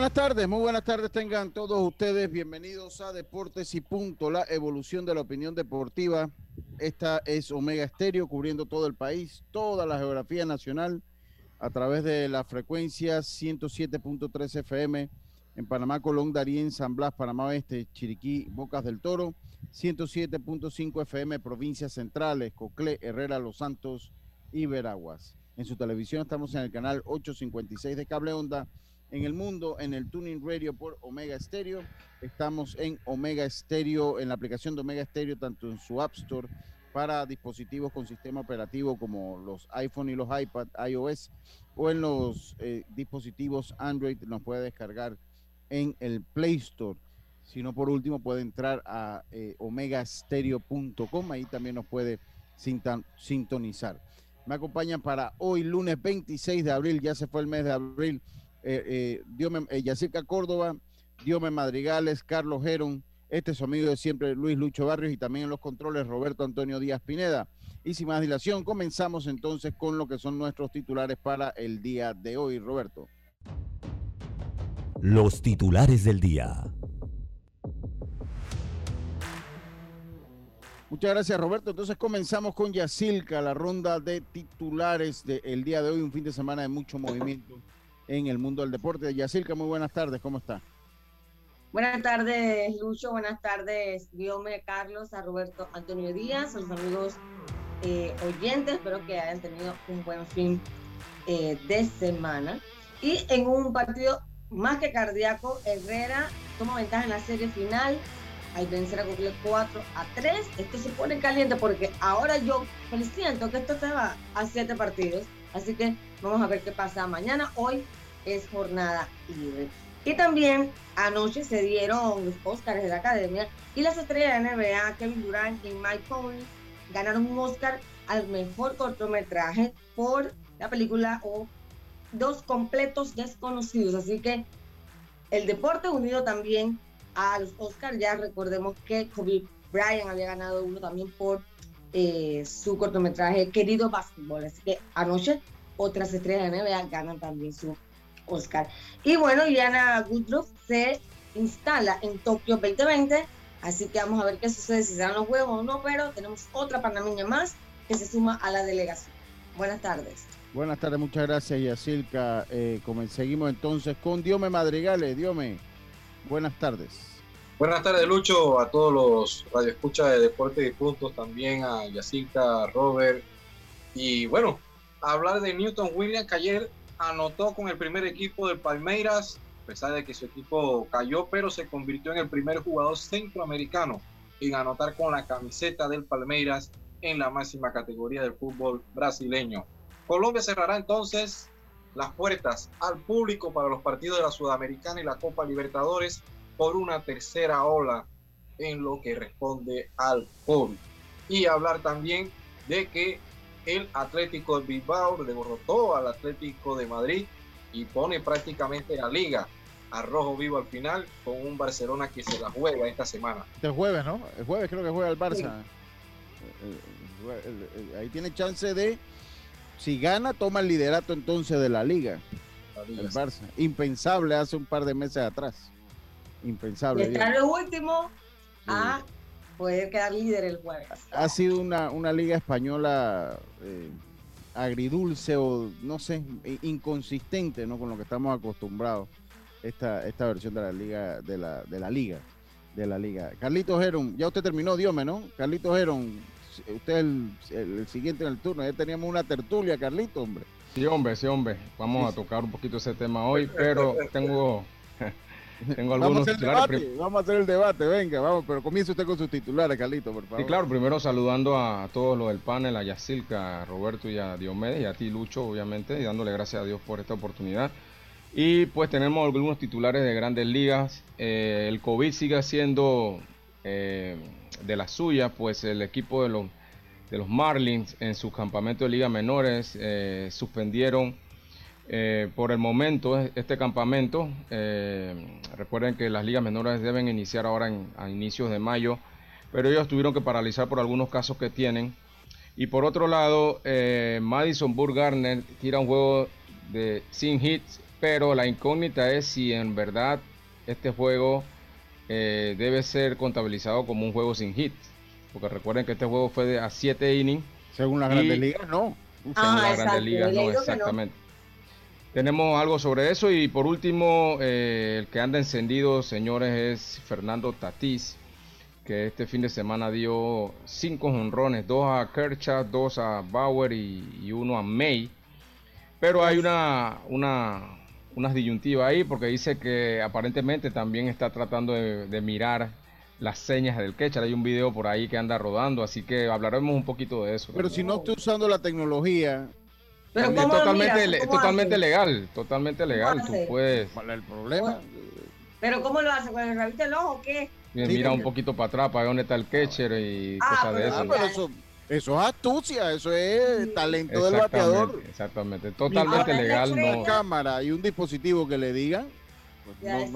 Buenas tardes, muy buenas tardes tengan todos ustedes. Bienvenidos a Deportes y Punto, la evolución de la opinión deportiva. Esta es Omega Estéreo, cubriendo todo el país, toda la geografía nacional, a través de la frecuencia 107.3 FM en Panamá, Colón, Darién, San Blas, Panamá Oeste, Chiriquí, Bocas del Toro, 107.5 FM, provincias centrales, Coclé, Herrera, Los Santos y Veraguas. En su televisión estamos en el canal 856 de Cable Onda en el mundo en el Tuning Radio por Omega Stereo. Estamos en Omega Stereo, en la aplicación de Omega Stereo, tanto en su App Store para dispositivos con sistema operativo como los iPhone y los iPad, iOS, o en los eh, dispositivos Android, nos puede descargar en el Play Store. Si no, por último, puede entrar a eh, omegastereo.com, ahí también nos puede sintonizar. Me acompañan para hoy, lunes 26 de abril, ya se fue el mes de abril, eh, eh, Diome, eh, Córdoba, Diome Madrigales, Carlos Geron, este es su amigo de siempre Luis Lucho Barrios y también en los controles Roberto Antonio Díaz Pineda. Y sin más dilación, comenzamos entonces con lo que son nuestros titulares para el día de hoy, Roberto. Los titulares del día. Muchas gracias, Roberto. Entonces comenzamos con Yacilca, la ronda de titulares del día de hoy, un fin de semana de mucho movimiento en el mundo del deporte. Yacilca, muy buenas tardes, ¿cómo está? Buenas tardes, Lucho. Buenas tardes, Guillaume, Carlos, a Roberto Antonio Díaz, a los amigos eh, oyentes. Espero que hayan tenido un buen fin eh, de semana. Y en un partido más que cardíaco, Herrera toma ventaja en la serie final al vencer a Google 4 a 3. Esto se pone caliente porque ahora yo siento que esto se va a 7 partidos. Así que vamos a ver qué pasa mañana. Hoy es jornada libre. Y también anoche se dieron los Oscars de la Academia y las estrellas de NBA, Kevin Durant y Mike Conley, ganaron un Oscar al mejor cortometraje por la película o dos completos desconocidos. Así que el deporte unido también a los Oscars. Ya recordemos que Kobe Bryant había ganado uno también por eh, su cortometraje Querido Basketball. Así que anoche otras estrellas de NBA ganan también su Oscar. Y bueno, Diana Goodruff se instala en Tokio 2020, así que vamos a ver qué sucede, si serán los juegos o no, pero tenemos otra panameña más que se suma a la delegación. Buenas tardes. Buenas tardes, muchas gracias, Yacilca. Eh, seguimos entonces con Diome Madrigales. Diome, buenas tardes. Buenas tardes, Lucho, a todos los radioescuchas de Deportes y Puntos, también a Yacilca, Robert. Y bueno, hablar de Newton Williams, que ayer anotó con el primer equipo del Palmeiras, a pesar de que su equipo cayó, pero se convirtió en el primer jugador centroamericano en anotar con la camiseta del Palmeiras en la máxima categoría del fútbol brasileño. Colombia cerrará entonces las puertas al público para los partidos de la Sudamericana y la Copa Libertadores por una tercera ola en lo que responde al COVID. Y hablar también de que el Atlético de Bilbao derrotó al Atlético de Madrid y pone prácticamente la liga a rojo vivo al final con un Barcelona que se la juega esta semana. Este jueves, ¿no? El jueves creo que juega el Barça. Ahí tiene chance de, si gana, toma el liderato entonces de la liga. el Barça. Impensable hace un par de meses atrás. Impensable. Y está lo último a poder quedar líder el jueves. Ha sido una, una liga española eh, agridulce o no sé, inconsistente ¿no? con lo que estamos acostumbrados esta, esta versión de la liga de la, de la liga. de la liga. Carlitos Heron, ya usted terminó, Diome, ¿no? Carlitos Heron, usted es el, el, siguiente en el turno. Ya teníamos una tertulia, Carlitos, hombre. Sí, hombre, sí, hombre. Vamos a tocar un poquito ese tema hoy, pero tengo, tengo algunos vamos a, titulares. vamos a hacer el debate, venga, vamos, pero comience usted con sus titulares, Carlitos, por favor. Sí, claro, primero saludando a todos los del panel, a Yacilca, a Roberto y a Diomedes, y a ti, Lucho, obviamente, y dándole gracias a Dios por esta oportunidad. Y pues tenemos algunos titulares de grandes ligas. Eh, el COVID sigue siendo eh, de la suya, pues el equipo de los, de los Marlins en su campamento de ligas menores eh, suspendieron por el momento este campamento. recuerden que las ligas menores deben iniciar ahora a inicios de mayo, pero ellos tuvieron que paralizar por algunos casos que tienen. Y por otro lado, Madison Burgarner tira un juego de sin hits pero la incógnita es si en verdad este juego eh, debe ser contabilizado como un juego sin hit. Porque recuerden que este juego fue de a 7 innings. Según las grandes ligas, no. Según ah, las grandes ligas, no, exactamente. Tenemos algo sobre eso. Y por último, eh, el que anda encendido, señores, es Fernando Tatís. Que este fin de semana dio 5 honrones: 2 a Kershaw, 2 a Bauer y, uno a May. Pero hay una, una, unas disyuntivas ahí porque dice que aparentemente también está tratando de, mirar las señas del catcher. Hay un video por ahí que anda rodando, así que hablaremos un poquito de eso. Pero si no estoy usando la tecnología. Es totalmente, totalmente legal, totalmente legal. Tú puedes. ¿Cuál es el problema? ¿Pero cómo lo hace? ¿Con el rabito del ojo o qué? Mira un poquito para atrás para ver dónde está el catcher y ah, cosas de eso. Eso es astucia, eso es talento del bateador. Exactamente, totalmente legal. No. cámara y un dispositivo que le diga, pues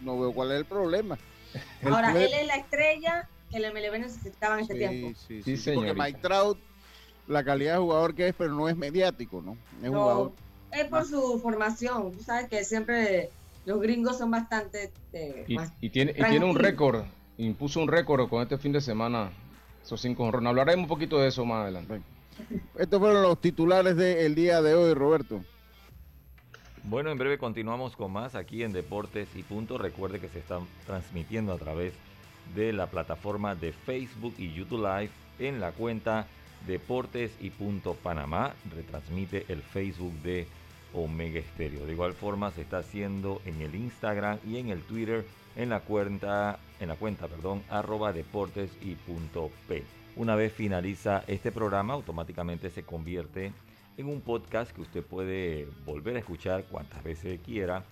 no, veo cuál es el problema. Ahora, él es la estrella que el MLB necesitaba en este tiempo. Sí, sí, sí porque Mike Trout, la calidad de jugador que es, pero no es mediático, ¿no? Es jugador. Es por su formación, tú sabes que siempre los gringos son bastante... Eh, y, tiene, y tiene un récord, impuso un récord con este fin de semana esos cinco honrones. Hablaremos un poquito de eso más adelante. Estos fueron los titulares del día de hoy, Roberto. Bueno, en breve continuamos con más aquí en Deportes y Punto. Recuerde que se están transmitiendo a través de la plataforma de Facebook y YouTube Live en la cuenta Deportes y Punto Panamá. Retransmite el Facebook de Omega Estéreo. De igual forma se está haciendo en el Instagram y en el Twitter en la cuenta, en la cuenta, perdón, arroba deportes y punto P. Una vez finaliza este programa, automáticamente se convierte en un podcast que usted puede volver a escuchar cuantas veces quiera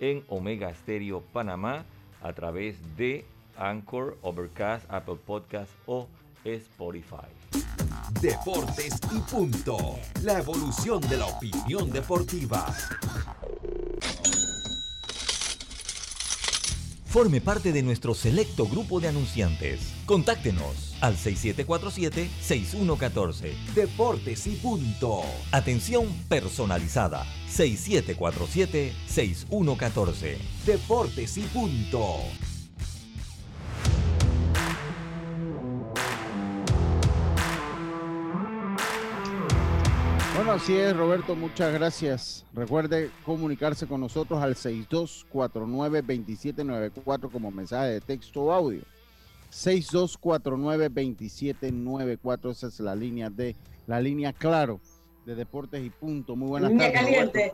en Omega Stereo Panamá a través de Anchor, Overcast, Apple Podcast o Spotify. Deportes y punto. La evolución de la opinión deportiva. Forme parte de nuestro selecto grupo de anunciantes. Contáctenos al 6747-6114. Deportes y punto. Atención personalizada. 6747-6114. Deportes y punto. Así es, Roberto, muchas gracias. Recuerde comunicarse con nosotros al 6249-2794 como mensaje de texto o audio. 6249-2794, esa es la línea de la línea claro de Deportes y Punto. Muy buenas línea tardes. Caliente.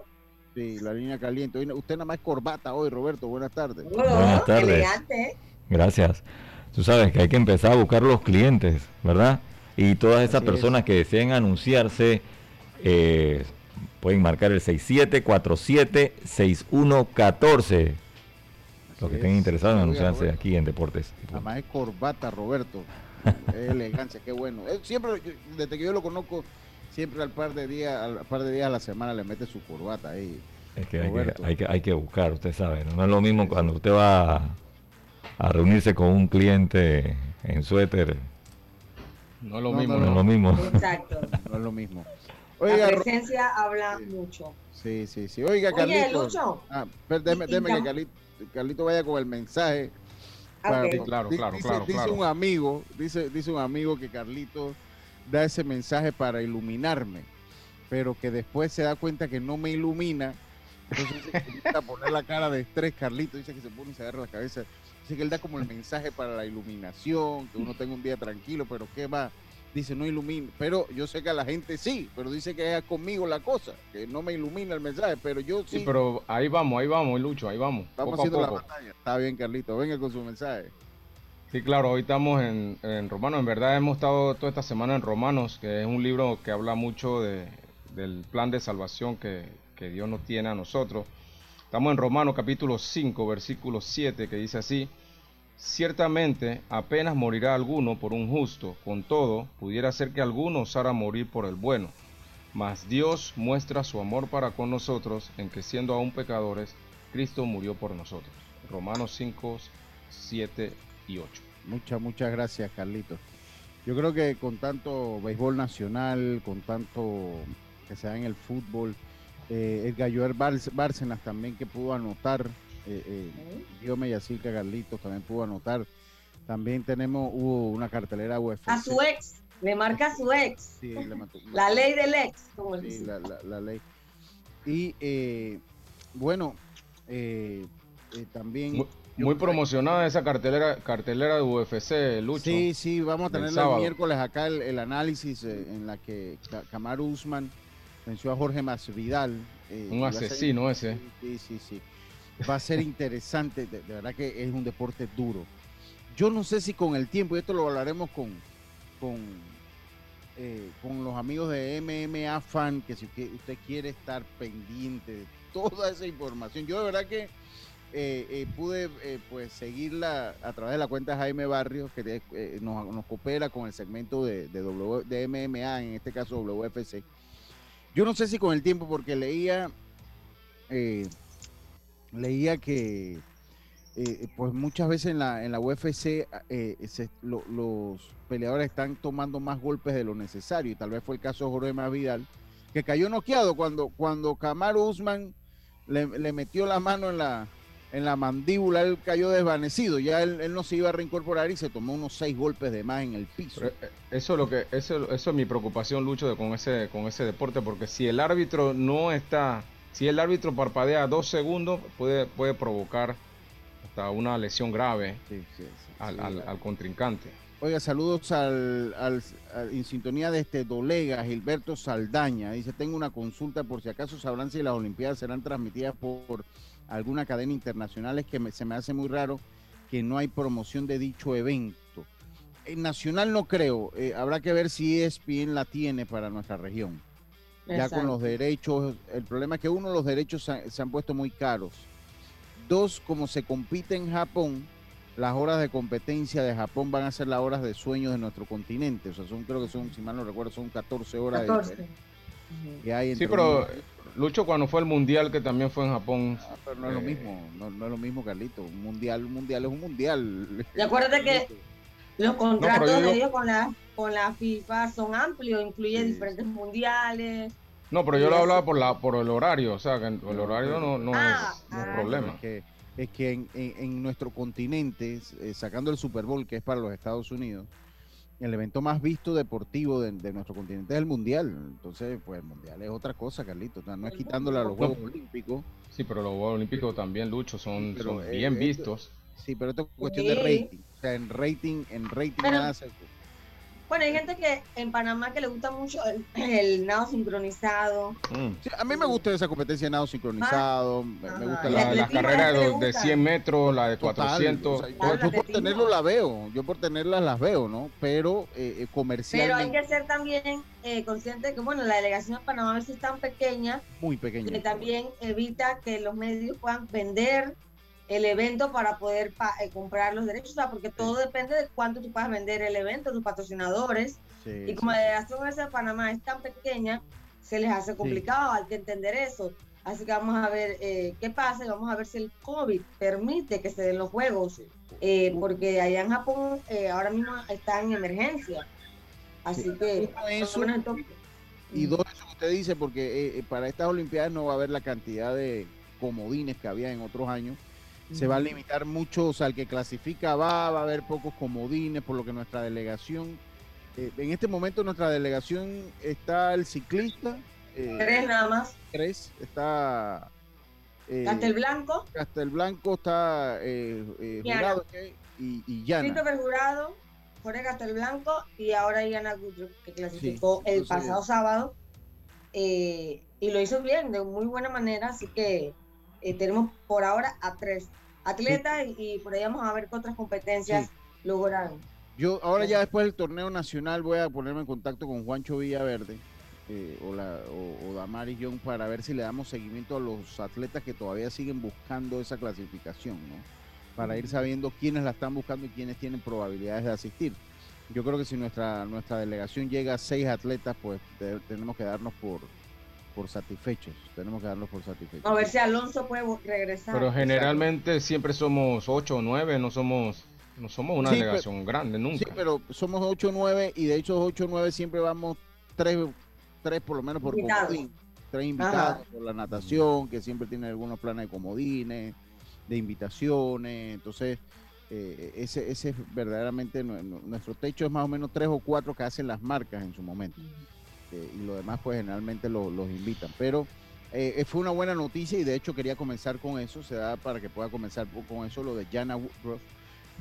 Sí, la línea caliente. usted nada más es corbata hoy, Roberto. Buenas tardes. buenas tardes. ¿eh? Gracias. Tú sabes que hay que empezar a buscar los clientes, ¿verdad? Y todas esas personas que deseen anunciarse eh, pueden marcar el 6747-6114. Los que estén interesados en anunciarse aquí en Deportes. Además es corbata, Roberto. elegancia, qué bueno. siempre, desde que yo lo conozco, siempre al par de días, al par de días a la semana le mete su corbata ahí. Es que hay, que hay, que hay, que, buscar, usted sabe. ¿no? es lo mismo cuando usted va a, reunirse con un cliente en suéter. No es lo mismo. No, es lo mismo. Exacto. no es lo mismo la presencia habla mucho. Sí, sí, sí. Oiga, Carlito. Ah, déjeme, que Carlito, vaya con el mensaje. claro, claro, claro, dice, dice un amigo, dice, dice un amigo que Carlito da ese mensaje para iluminarme, pero que después se da cuenta que no me ilumina Entonces dice a poner la cara de estrés, Carlito, dice que se pone y se agarra la cabeza. Dice que él da como el mensaje para la iluminación, que uno tenga un día tranquilo, pero ¿qué va? Dice, no ilumina. Pero yo sé que a la gente sí, pero dice que es conmigo la cosa, que no me ilumina el mensaje, pero yo sí. Sí, pero ahí vamos, ahí vamos, Lucho, ahí vamos. Estamos poco a haciendo la poco. batalla. Está bien, Carlito, venga con su mensaje. Sí, claro, hoy estamos en, en Romanos. En verdad hemos estado toda esta semana en Romanos, que es un libro que habla mucho de, del plan de salvación que, que Dios nos tiene a nosotros. Estamos en Romanos capítulo 5, versículo 7, que dice así, Ciertamente apenas morirá alguno por un justo, con todo pudiera ser que alguno osara morir por el bueno. Mas Dios muestra su amor para con nosotros en que siendo aún pecadores, Cristo murió por nosotros. Romanos 5, 7 y 8. Muchas, muchas gracias, Carlito. Yo creo que con tanto béisbol nacional, con tanto que se en el fútbol, eh, Edgar Joel Bárce- Bárcenas también que pudo anotar, eh, eh, Diome Yacirca Carlitos también pudo anotar. También tenemos, hubo una cartelera UFC. A su ex, le marca a su ex. Sí, le mató- La ley del ex, como Sí, dice. la, la- la ley. Y eh, bueno, eh, eh, también. Muy, yo promocionada esa cartelera, cartelera de UFC, Lucho. Sí, sí, vamos a tener el miércoles acá el, el análisis eh, en la que Ca- Kamaru Usman venció a Jorge Masvidal. eh, Un asesino ese. Sí, sí, sí. Va a ser interesante, de, verdad que es un deporte duro. Yo no sé si con el tiempo, y esto lo hablaremos con, con, eh, con los amigos de MMA Fan, que si usted, quiere estar pendiente de toda esa información, yo de verdad que eh, eh, pude pues seguirla a través de la cuenta Jaime Barrios, que nos, coopera con el segmento de, de, MMA, en este caso WFC. Yo no sé si con el tiempo, porque leía, leía que eh, pues muchas veces en la, en la UFC eh, los peleadores están tomando más golpes de lo necesario, y tal vez fue el caso de Jorge Masvidal, que cayó noqueado cuando, cuando Kamaru Usman le, le metió la mano en la, en la mandíbula, él cayó desvanecido, ya él, él no se iba a reincorporar y se tomó unos seis golpes de más en el piso. Eh, Eso es lo que, eso, eso es mi preocupación, Lucho, de- con ese, con ese deporte, porque si el árbitro no está, si el árbitro parpadea dos segundos, puede, puede provocar hasta una lesión grave Sí, sí, sí, al, contrincante. Oiga, saludos al, al- al- en sintonía de este Dolega, Gilberto Saldaña. Dice, tengo una consulta por si acaso sabrán si las Olimpiadas serán transmitidas por alguna cadena internacional. Es que me- se me hace muy raro que no hay promoción de dicho evento. En nacional no creo. eh, habrá que ver si ESPN la tiene para nuestra región. Ya con los derechos, el problema es que uno, los derechos se, se han puesto muy caros. Dos, como se compite en Japón, las horas de competencia de Japón van a ser las horas de sueño de nuestro continente. O sea, son, creo que son, si mal no recuerdo, son 14 horas de 14. diferencia Ujú. que hay Sí, pero Lucho cuando fue el mundial que también fue en Japón, Ah, pero no es lo eh, mismo, no, no es lo mismo, Carlito. Un mundial, un mundial es un mundial. Y acuérdate que los contratos de ellos con la, con la FIFA son amplios, incluye Sí, diferentes mundiales. no, pero yo lo hablaba por la por el horario, o sea, que el horario no, no Ah, es, no es ah. problema. Es que, es que en, en- en nuestro continente, eh, sacando el Super Bowl, que es para los Estados Unidos, el evento más visto deportivo de, de nuestro continente es el Mundial. Entonces, pues el Mundial es otra cosa, Carlito. O sea, no es quitándole a los Juegos Olímpicos. Sí, pero los Juegos Olímpicos también, Lucho, son, eh, bien esto- vistos. Sí, pero esto es cuestión de rating. O sea, en rating, en rating Pero- nada se- Bueno, hay gente que en Panamá que le gusta mucho el, el nado sincronizado. Mm. Sí, a mí me gusta esa competencia de nado sincronizado. me, gusta La, la, la atletismo, carrera ¿a de, de gusta? 100 metros, la de Total, 400. o sea, yo- Claro, yo, por tenerlo la veo, yo por tenerlas las veo, ¿no? Pero eh, eh, Pero hay que ser también eh, consciente de que, bueno, la delegación de Panamá a veces es tan pequeña muy pequeño. que también evita que los medios puedan vender el evento para poder pa- eh, comprar los derechos, o sea, porque todo depende de cuánto tú puedas vender el evento, tus patrocinadores. Sí, Y como la delegación de Panamá es tan pequeña, se les hace complicado, hay que entender eso. Así que vamos a ver eh, qué pasa y vamos a ver si el COVID permite que se den los juegos, eh, porque allá en Japón eh, ahora mismo está en emergencia. Así Sí. que, eso, Y dos, eso que usted dice, porque eh, eh, para estas Olimpiadas no va a haber la cantidad de comodines que había en otros años. Se va a limitar mucho, o sea, el que clasifica va, va a haber pocos comodines, por lo que nuestra delegación, eh, en este momento nuestra delegación está el ciclista, eh, tres nada más. tres, está Eh, Castelblanco. Castelblanco está eh, jurado y, y Yana. Christopher Jurado, Jorge Castelblanco y ahora Yana Gudrup, que clasificó el pasado sábado. Eh, y lo hizo bien, de muy buena manera, así que eh, tenemos por ahora a tres atletas y, por ahí vamos a ver qué otras competencias logran. Yo ahora ya después del torneo nacional voy a ponerme en contacto con Juancho Villaverde eh, o, la, o, Damaris Young para ver si le damos seguimiento a los atletas que todavía siguen buscando esa clasificación, ¿no? Para ir sabiendo quiénes la están buscando y quiénes tienen probabilidades de asistir. Yo creo que si nuestra, nuestra delegación llega a seis atletas, pues tenemos que darnos por, por satisfechos. Tenemos que darnos por satisfechos. A ver si Alonso puede regresar. Pero generalmente siempre somos ocho o nueve, no somos no somos una delegación grande nunca. Sí, pero somos ocho o nueve y de hecho ocho o nueve siempre vamos tres, tres por lo menos por comodín. Tres invitados por la natación, que siempre tiene algunos planes de comodines, de invitaciones. Entonces, eh, ese, ese es verdaderamente nuestro techo, es más o menos tres o cuatro que hacen las marcas en su momento. Eh, y lo demás pues generalmente los invitan. Pero eh, fue una buena noticia y de hecho quería comenzar con eso, se da para que pueda comenzar con eso, lo de Jana Woodruff,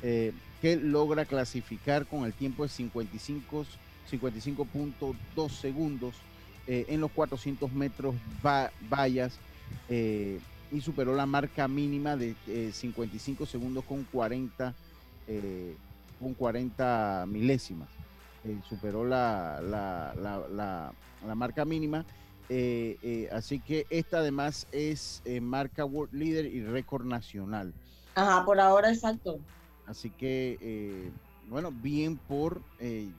eh, que logra clasificar con el tiempo de 55, 55.2 segundos en los 400 metros vallas y superó la marca mínima de 55 segundos con 40, con 40 milésimas. Eh, superó la, la, la, la, marca mínima. Eh, eh, así que esta además es marca World Leader y récord nacional. Ajá, por ahora exacto. Así que, bueno, bien por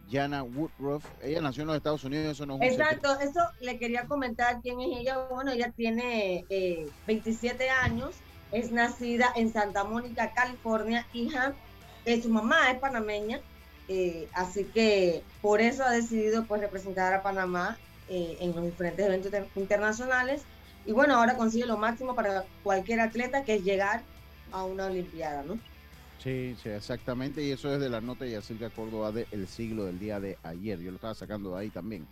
Jana Woodruff. Ella nació en los Estados Unidos, eso no es Exacto, eso le quería comentar quién es ella. Bueno, ella tiene 27 años, es nacida en Santa Mónica, California, hija, su mamá es panameña eh, así que por eso ha decidido pues representar a Panamá eh, en los diferentes eventos internacionales. Y bueno, ahora consigue lo máximo para cualquier atleta, que es llegar a una Olimpiada, ¿no? Sí, sí, exactamente. Y eso es de la nota de Yacirca Córdoba del El Siglo del día de ayer. Yo lo estaba sacando de ahí también.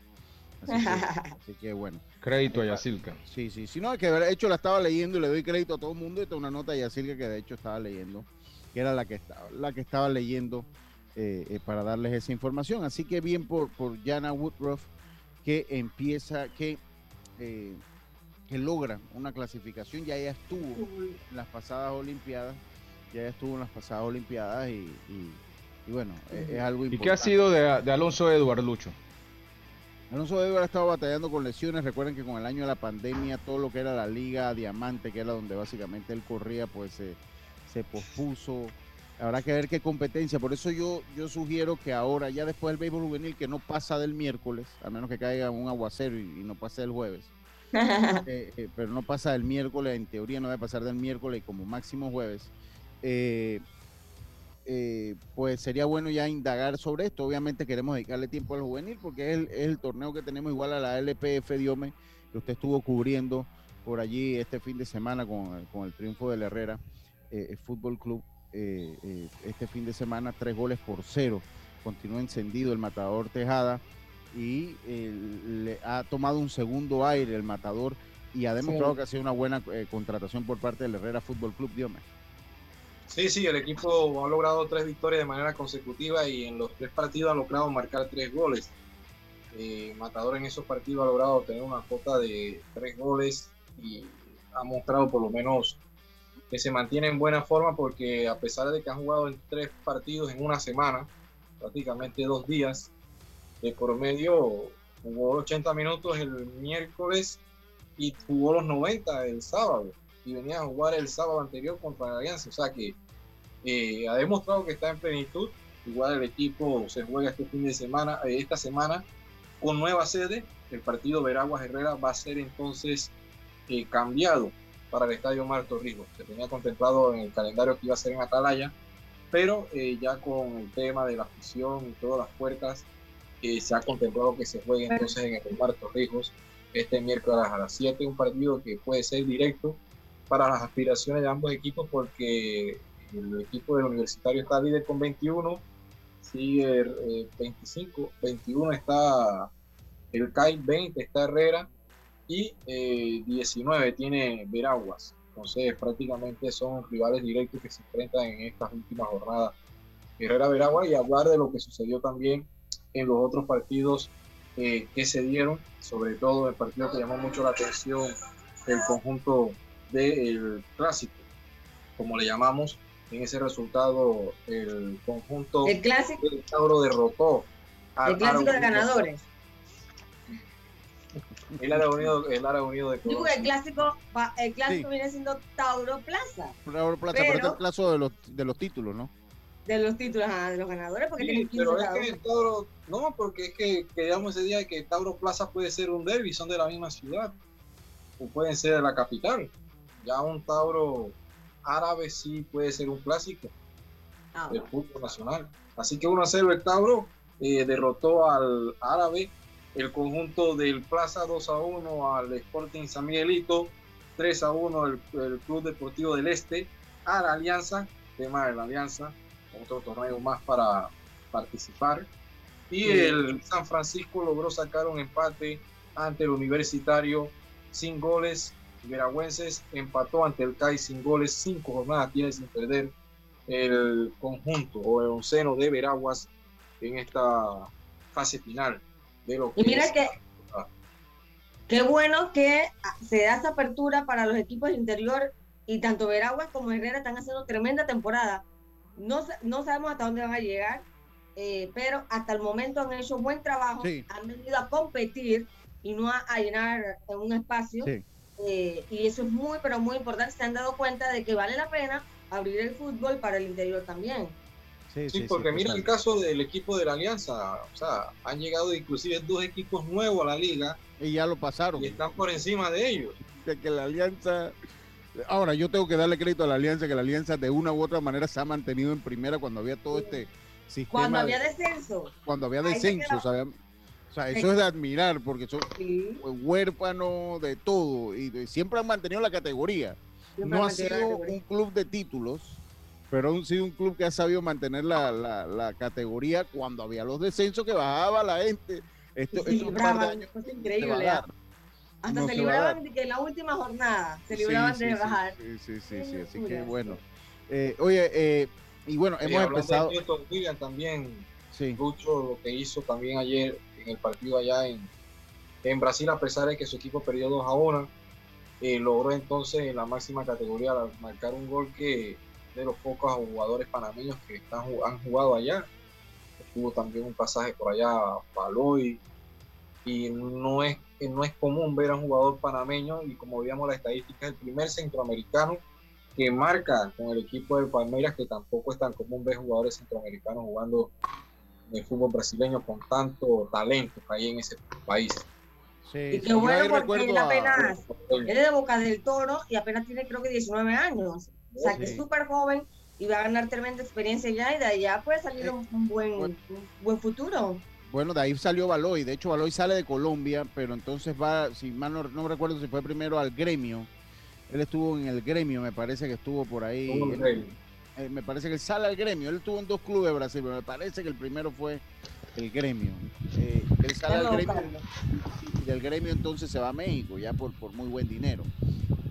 Así que, bueno. Crédito a Yacirca. Sí, sí. Si no, es que de hecho la estaba leyendo y le doy crédito a todo el mundo. Esta es una nota de Yacirca que de hecho estaba leyendo, que era la que estaba, la que estaba leyendo eh, eh, para darles esa información. Así que bien por, por Jana Woodruff que empieza, que, eh, que logra una clasificación. Ya ella estuvo en las pasadas Olimpiadas, ya ella estuvo en las pasadas Olimpiadas y, bueno, es, algo importante. ¿Y qué ha sido de, Alonso Edward Lucho? Alonso Edward ha estado batallando con lesiones. Recuerden que con el año de la pandemia, todo lo que era la Liga Diamante, que era donde básicamente él corría, pues se pospuso. Habrá que ver qué competencia. Por eso yo, yo sugiero que ahora, ya después del béisbol juvenil, que no pasa del miércoles, a menos que caiga un aguacero y, no pase el jueves. Eh, eh, pero no pasa del miércoles, en teoría no debe pasar del miércoles como máximo jueves. Eh, pues sería bueno ya indagar sobre esto. Obviamente queremos dedicarle tiempo al juvenil porque es el, torneo que tenemos igual a la LPF Diome, que usted estuvo cubriendo por allí este fin de semana con, con el triunfo del Herrera Fútbol Club. Eh, eh, este fin de semana, tres goles por cero. Continúa encendido el matador Tejada y eh, le ha tomado un segundo aire el matador y ha demostrado que ha sido una buena contratación por parte del Herrera Fútbol Club Diome. Sí, sí, el equipo ha logrado tres victorias de manera consecutiva y en los tres partidos ha logrado marcar tres goles. Matador en esos partidos ha logrado tener una cuota de tres goles y ha mostrado por lo menos que se mantiene en buena forma porque a pesar de que ha jugado en tres partidos en una semana, prácticamente dos días, de promedio jugó 80 minutos el miércoles y jugó los 90 el sábado y venía a jugar el sábado anterior contra la Alianza, o sea que eh, ha demostrado que está en plenitud. Igual el equipo se juega este fin de semana, eh, esta semana con nueva sede. El partido Veraguas Herrera va a ser entonces eh, cambiado para el estadio Marto Torrijos. Se tenía contemplado en el calendario que iba a ser en Atalaya, pero eh, ya con el tema de la fusión y todas las puertas, eh, se ha contemplado que se juegue entonces en el Marto Torrijos este miércoles a las 7, un partido que puede ser directo para las aspiraciones de ambos equipos porque el equipo del universitario está líder con 21, sigue 25, eh, 21 está el CAI, 20 está Herrera y 19 eh, tiene Veraguas. Entonces, prácticamente son rivales directos que se enfrentan en estas últimas jornadas. Herrera Veragua y hablar de lo que sucedió también en los otros partidos eh, que se dieron, sobre todo el partido que llamó mucho la atención, el conjunto del clásico, como le llamamos, en ese resultado el conjunto el clásico. del Tauro derrotó el clásico de ganadores el área unido el área unido de el clásico el clásico viene siendo Tauro Plaza. Tauro Plaza pero, pero este es el plazo de los de los títulos no de los títulos de los ganadores porque sí, pero es que Tauro no porque es que quedamos ese día que Tauro Plaza puede ser un derby son de la misma ciudad o pueden ser de la capital. Ya un Tauro árabe sí puede ser un clásico ah, del fútbol nacional. Así que 1 a 0 el Tauro eh, derrotó al árabe, el conjunto del Plaza 2 a 1 al Sporting San Miguelito, 3 a 1 el, Club Deportivo del Este, a la Alianza, tema de la Alianza, otro torneo más para participar. Y el San Francisco logró sacar un empate ante el Universitario sin goles Veragüenses empató ante el CAI sin goles, cinco jornadas tiene sin perder el conjunto o el onceno de Veraguas en esta fase final de lo que y mira que qué bueno que se da esa apertura para los equipos de interior y tanto Veraguas como Herrera están haciendo tremenda temporada. No, no sabemos hasta dónde van a llegar, eh, pero hasta el momento han hecho buen trabajo, han venido a competir y no a, llenar un espacio. Eh, y eso es muy, pero muy importante. Se han dado cuenta de que vale la pena abrir el fútbol para el interior también. Sí, sí, porque mira el caso del equipo de la Alianza, o sea, han llegado inclusive dos equipos nuevos a la liga. Y ya lo pasaron. Y están por encima de ellos. De que la Alianza... Ahora, yo tengo que darle crédito a la Alianza, que la Alianza de una u otra manera se ha mantenido en primera cuando había todo este sistema. Cuando había descenso. Cuando había descenso, o sea, o sea, eso es de admirar porque son huérfanos de todo y siempre han mantenido la categoría. no ha sido un club de títulos, pero ha sido un club que ha sabido mantener la, la, categoría cuando había los descensos que bajaba la gente. Esto, es increíble. Hasta se, libraban de que en la última jornada se libraban de bajar. Sí, sí, sí, sí, así que bueno. Eh, oye, eh, y bueno, hemos empezado. William también, mucho lo que hizo también ayer en el partido allá en, en Brasil, a pesar de que su equipo perdió 2 a 1, eh, logró entonces en la máxima categoría marcar un gol que de los pocos jugadores panameños que están, han jugado allá. Tuvo también un pasaje por allá Baloy y no es, no es común ver a un jugador panameño y como veíamos la estadística, es el primer centroamericano que marca con el equipo de Palmeiras, que tampoco es tan común ver jugadores centroamericanos jugando el fútbol brasileño con tanto talento que hay en ese país. Sí, y qué bueno porque él apenas, él es de Boca del Toro y apenas tiene creo que 19 años. O sea, que es súper joven y va a ganar tremenda experiencia ya y de allá puede salir eh, un, buen, buen futuro. Bueno, de ahí salió Baloy. De hecho, Baloy sale de Colombia, pero entonces va, si mal no, no recuerdo si fue primero al gremio. Él estuvo en el gremio, me parece que estuvo por ahí. Eh, me parece que sale al gremio. Él estuvo en dos clubes de Brasil, pero me parece que el primero fue el gremio. Eh, él sale al gremio y del gremio entonces se va a México, ya por, por muy buen dinero.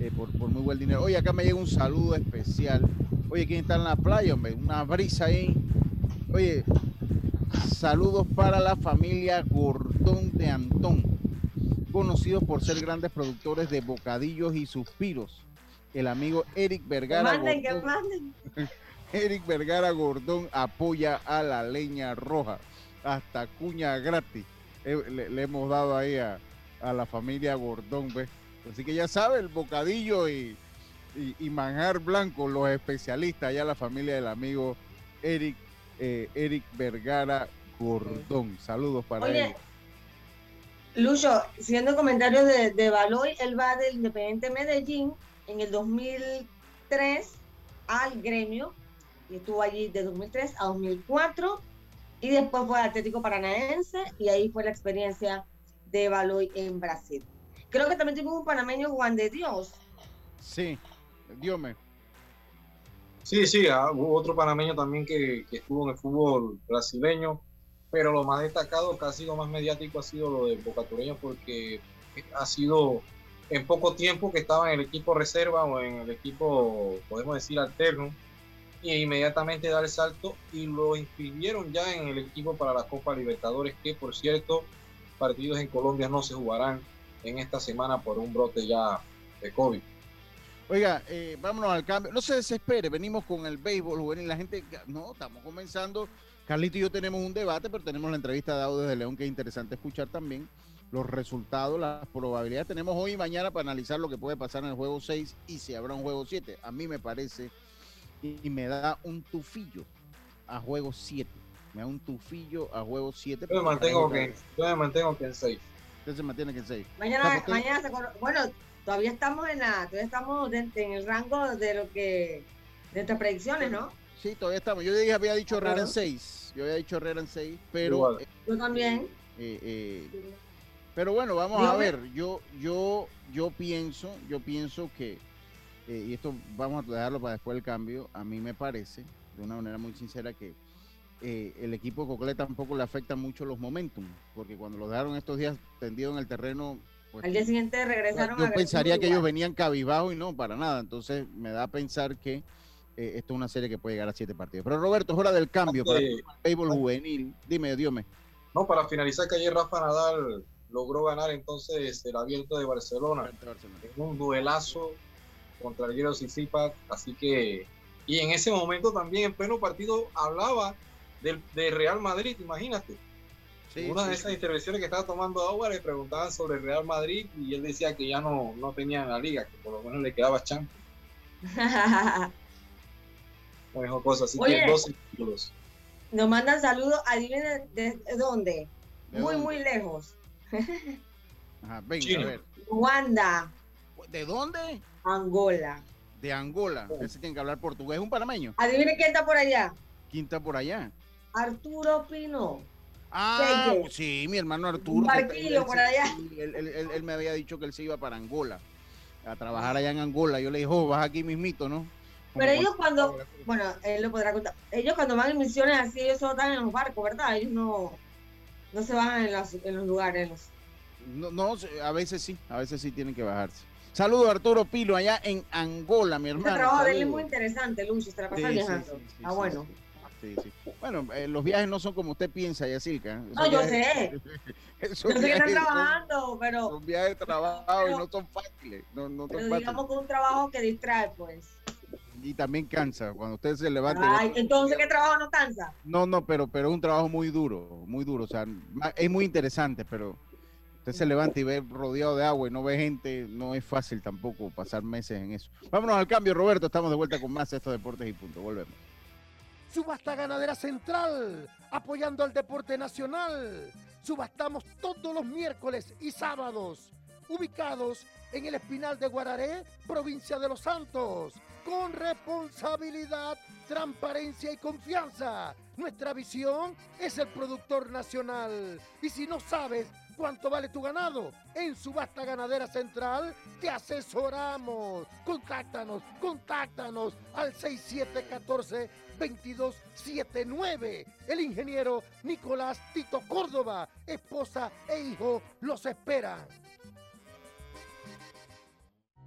Eh, por, por, muy buen dinero. Oye, acá me llega un saludo especial. Oye, ¿quién está en la playa, hombre? Una brisa ahí. Oye, saludos para la familia Gordón de Antón, conocidos por ser grandes productores de bocadillos y suspiros el amigo Eric Vergara. Gordón, Eric Vergara Gordón apoya a la leña roja. Hasta cuña gratis. Eh, le, hemos dado ahí a, la familia Gordón, ¿ves? Así que ya sabe, el bocadillo y, y, manjar blanco, los especialistas, allá la familia del amigo Eric, eh, Eric Vergara Gordón. Saludos para Oye, él. Lucho, siendo comentarios de, de Baloy, él va del Independiente Medellín en el 2003 al gremio y estuvo allí de 2003 a 2004 y después fue Atlético Paranaense y ahí fue la experiencia de Baloy en Brasil. Creo que también tuvo un panameño Juan de Dios. Sí, Dios me. Sí, sí, ah, hubo otro panameño también que, que, estuvo en el fútbol brasileño, pero lo más destacado, que ha sido más mediático, ha sido lo de Bocatureño porque ha sido en poco tiempo que estaba en el equipo reserva o en el equipo, podemos decir, alterno, y inmediatamente dar el salto y lo inscribieron ya en el equipo para la Copa Libertadores, que por cierto, partidos en Colombia no se jugarán en esta semana por un brote ya de COVID. Oiga, eh, vámonos al cambio. No se desespere, venimos con el béisbol juvenil. La gente, no, estamos comenzando. Carlito y yo tenemos un debate, pero tenemos la entrevista de Audio de León que es interesante escuchar también. Los resultados, las probabilidades. Tenemos hoy y mañana para analizar lo que puede pasar en el juego 6 y si habrá un juego 7. A mí me parece y, me da un tufillo a juego 7. Me da un tufillo a juego 7. Yo me mantengo que, yo me mantengo que en 6. Usted se mantiene que en 6. Mañana, mañana se, bueno, todavía estamos en la, todavía estamos en el rango de lo que de estas predicciones, ¿no? Sí, todavía estamos. Yo dije, había dicho Herrera en 6. Yo había dicho Herrera en 6, pero. Eh, yo también. Eh, eh, pero bueno, vamos a ver. Yo, yo, yo pienso, yo pienso que eh, y esto vamos a dejarlo para después del cambio, a mí me parece, de una manera muy sincera, que eh, el equipo de Cocle tampoco le afecta mucho los momentum, porque cuando lo dejaron estos días tendido en el terreno... Pues, Al día siguiente regresaron yo pensaría que ellos venían cabizbajo y no, para nada. Entonces me da a pensar que eh, esto es una serie que puede llegar a siete partidos. Pero Roberto, es hora del cambio para el béisbol juvenil. Dime, Dios me. No, para finalizar, que ayer Rafa Nadal logró ganar entonces el abierto de Barcelona. En un duelazo contra el Giro Sisipa, así que, y en ese momento también en pleno partido hablaba del, de Real Madrid, imagínate. Una de esas intervenciones que estaba tomando agua le preguntaban sobre el Real Madrid y él decía que ya no, no tenía en la liga, que por lo menos le quedaba champion. mejor cosa, así que 12 títulos. Nos mandan saludos, adivinen de, dónde. muy, muy lejos. Ajá, venga, a ver. Ruanda. ¿De dónde? Angola. De Angola. Ese tiene que hablar portugués. ¿Es un panameño? Adivine quién está por allá. ¿Quién está por allá? Arturo Pino. Ah, sí, mi hermano Arturo. Un barquillo por allá. él, me había dicho que él se iba para Angola, a trabajar allá en Angola. Yo le dije, oh, vas aquí mismito, ¿no? Pero ellos cuando, bueno, él lo podrá contar. Ellos cuando van en misiones así, ellos solo están en los barcos, ¿verdad? Ellos no, no se bajan en los, en los lugares. No, no, a veces sí, a veces sí tienen que bajarse. Saludos Arturo Pilo allá en Angola, mi hermano. El trabajo de él es muy interesante, Lucho, se la pasa viajando. ah, bueno. Sí, sí. Bueno, eh, los viajes no son como usted piensa, Yacirca. No, yo sé. yo sé que están trabajando, pero. Son viajes de trabajo y no son fáciles. No, no pero digamos que un trabajo que distrae, pues. Y también cansa. Cuando usted se levanta. Ay, entonces, ¿qué trabajo no cansa? No, no, pero, pero es un trabajo muy duro, muy duro. O sea, es muy interesante, pero se levanta y ve rodeado de agua y no ve gente, no es fácil tampoco pasar meses en eso. Vámonos al cambio, Roberto. Estamos de vuelta con más estos deportes y punto. Volvemos. Subasta Ganadera Central, apoyando al deporte nacional. Subastamos todos los miércoles y sábados, ubicados en el Espinal de Guararé, provincia de Los Santos, con responsabilidad, transparencia y confianza. Nuestra visión es el productor nacional. Y si no sabes cuánto vale tu ganado. En Subasta Ganadera Central te asesoramos. Contáctanos, contáctanos al 6714-2279. El ingeniero Nicolás Tito Córdoba, esposa e hijo los esperan.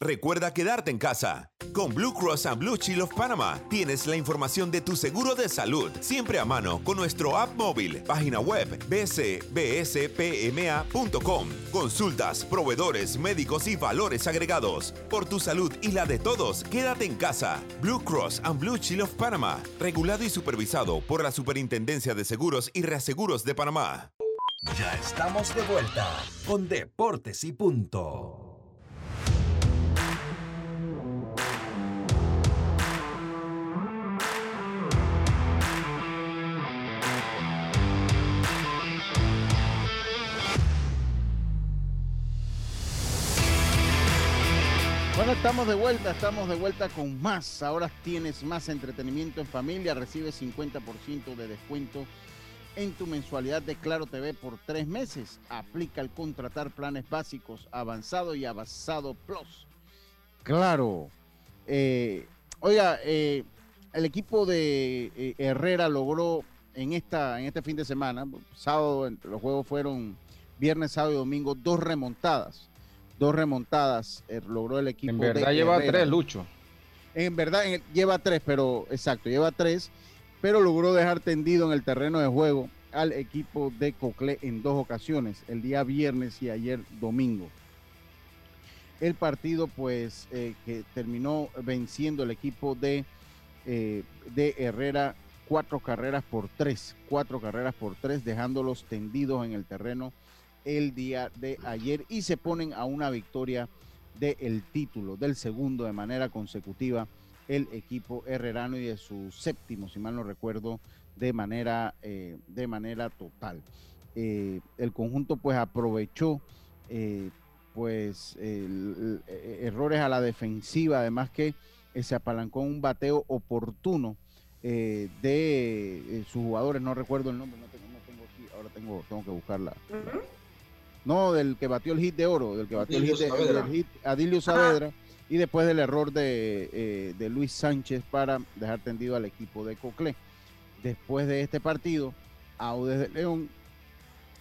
Recuerda quedarte en casa. Con Blue Cross and Blue Shield of Panama tienes la información de tu seguro de salud siempre a mano con nuestro app móvil, página web bcbspma.com. Consultas, proveedores, médicos y valores agregados. Por tu salud y la de todos, quédate en casa. Blue Cross and Blue Shield of Panama, regulado y supervisado por la Superintendencia de Seguros y Reaseguros de Panamá. Ya estamos de vuelta con Deportes y Punto. Estamos de vuelta, estamos de vuelta con más. Ahora tienes más entretenimiento en familia. Recibe 50% de descuento en tu mensualidad de Claro TV por tres meses. Aplica al contratar planes básicos, avanzado y avanzado plus. Claro. Eh, oiga, eh, el equipo de eh, Herrera logró en, esta, en este fin de semana, sábado, los juegos fueron viernes, sábado y domingo, dos remontadas. Dos remontadas logró el equipo. En verdad lleva tres, Lucho. En verdad lleva tres, pero exacto, lleva tres, pero logró dejar tendido en el terreno de juego al equipo de Coclé en dos ocasiones, el día viernes y ayer domingo. El partido, pues, que terminó venciendo el equipo de eh, de Herrera cuatro carreras por tres, cuatro carreras por tres, dejándolos tendidos en el terreno el día de ayer y se ponen a una victoria del título, del segundo de manera consecutiva el equipo herrerano y de su séptimo, si mal no recuerdo, de manera, eh, de manera total. Eh, el conjunto pues aprovechó pues errores a la defensiva, además que se apalancó un bateo oportuno eh, de eh, sus jugadores, no recuerdo el nombre, no tengo, aquí, ahora tengo, tengo que buscarla. No, del que batió el hit de oro, del que batió el hit, de, Adilio Saavedra, y después del error eh, de, Luis Sánchez para dejar tendido al equipo de Coclé. Después de este partido, Audes de León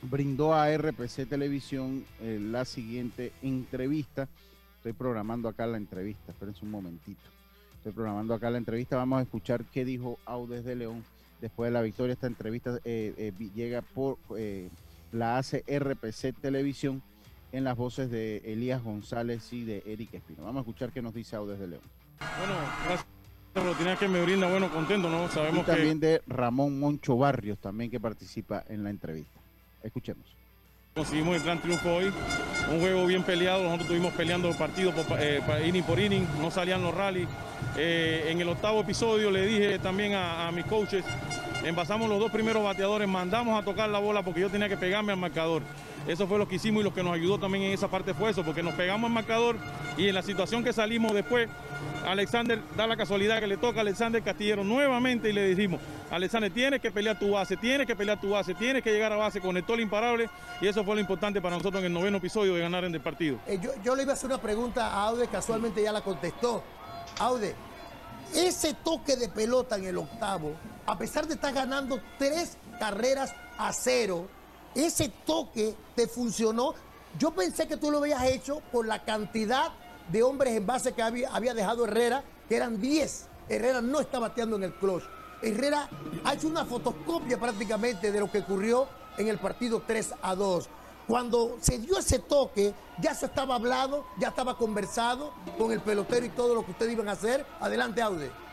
brindó a RPC Televisión la siguiente entrevista. Estoy programando acá la entrevista, espérense un momentito programando acá la entrevista. Vamos a escuchar qué dijo Audes de León después de la victoria. Esta entrevista eh, eh, llega por eh, la hace RPC Televisión en las voces de Elías González y de Eric Espino. Vamos a escuchar qué nos dice Audes de León. Bueno, gracias por que me brinda, bueno, contento, ¿no? Sabemos y también de Ramón Moncho Barrios, también que participa en la entrevista. Escuchemos. Conseguimos el gran triunfo hoy, un juego bien peleado, nosotros estuvimos peleando partido por, eh, inning por inning, no salían los rallies. Eh, en el octavo episodio le dije también a, mis coaches, envasamos los dos primeros bateadores, mandamos a tocar la bola porque yo tenía que pegarme al marcador. Eso fue lo que hicimos y lo que nos ayudó también en esa parte fue eso, porque nos pegamos al marcador y en la situación que salimos después, Alexander da la casualidad que le toca a Alexander Castillero nuevamente y le dijimos, Alexander, tienes que pelear tu base, tienes que pelear tu base, tienes que llegar a base, conectó el imparable y eso fue lo importante para nosotros en el noveno episodio de ganar en el partido. Eh, yo, le iba a hacer una pregunta a Aude, casualmente ya la contestó. Aude, ese toque de pelota en el octavo, a pesar de estar ganando tres carreras a cero, ese toque te funcionó. Yo pensé que tú lo habías hecho por la cantidad de hombres en base que había, dejado Herrera, que eran 10. Herrera no está bateando en el clutch. Herrera ha hecho una fotocopia prácticamente de lo que ocurrió en el partido 3 a 2. Cuando se dio ese toque, ya se estaba hablado, ya estaba conversado con el pelotero y todo lo que ustedes iban a hacer. Adelante, Aude.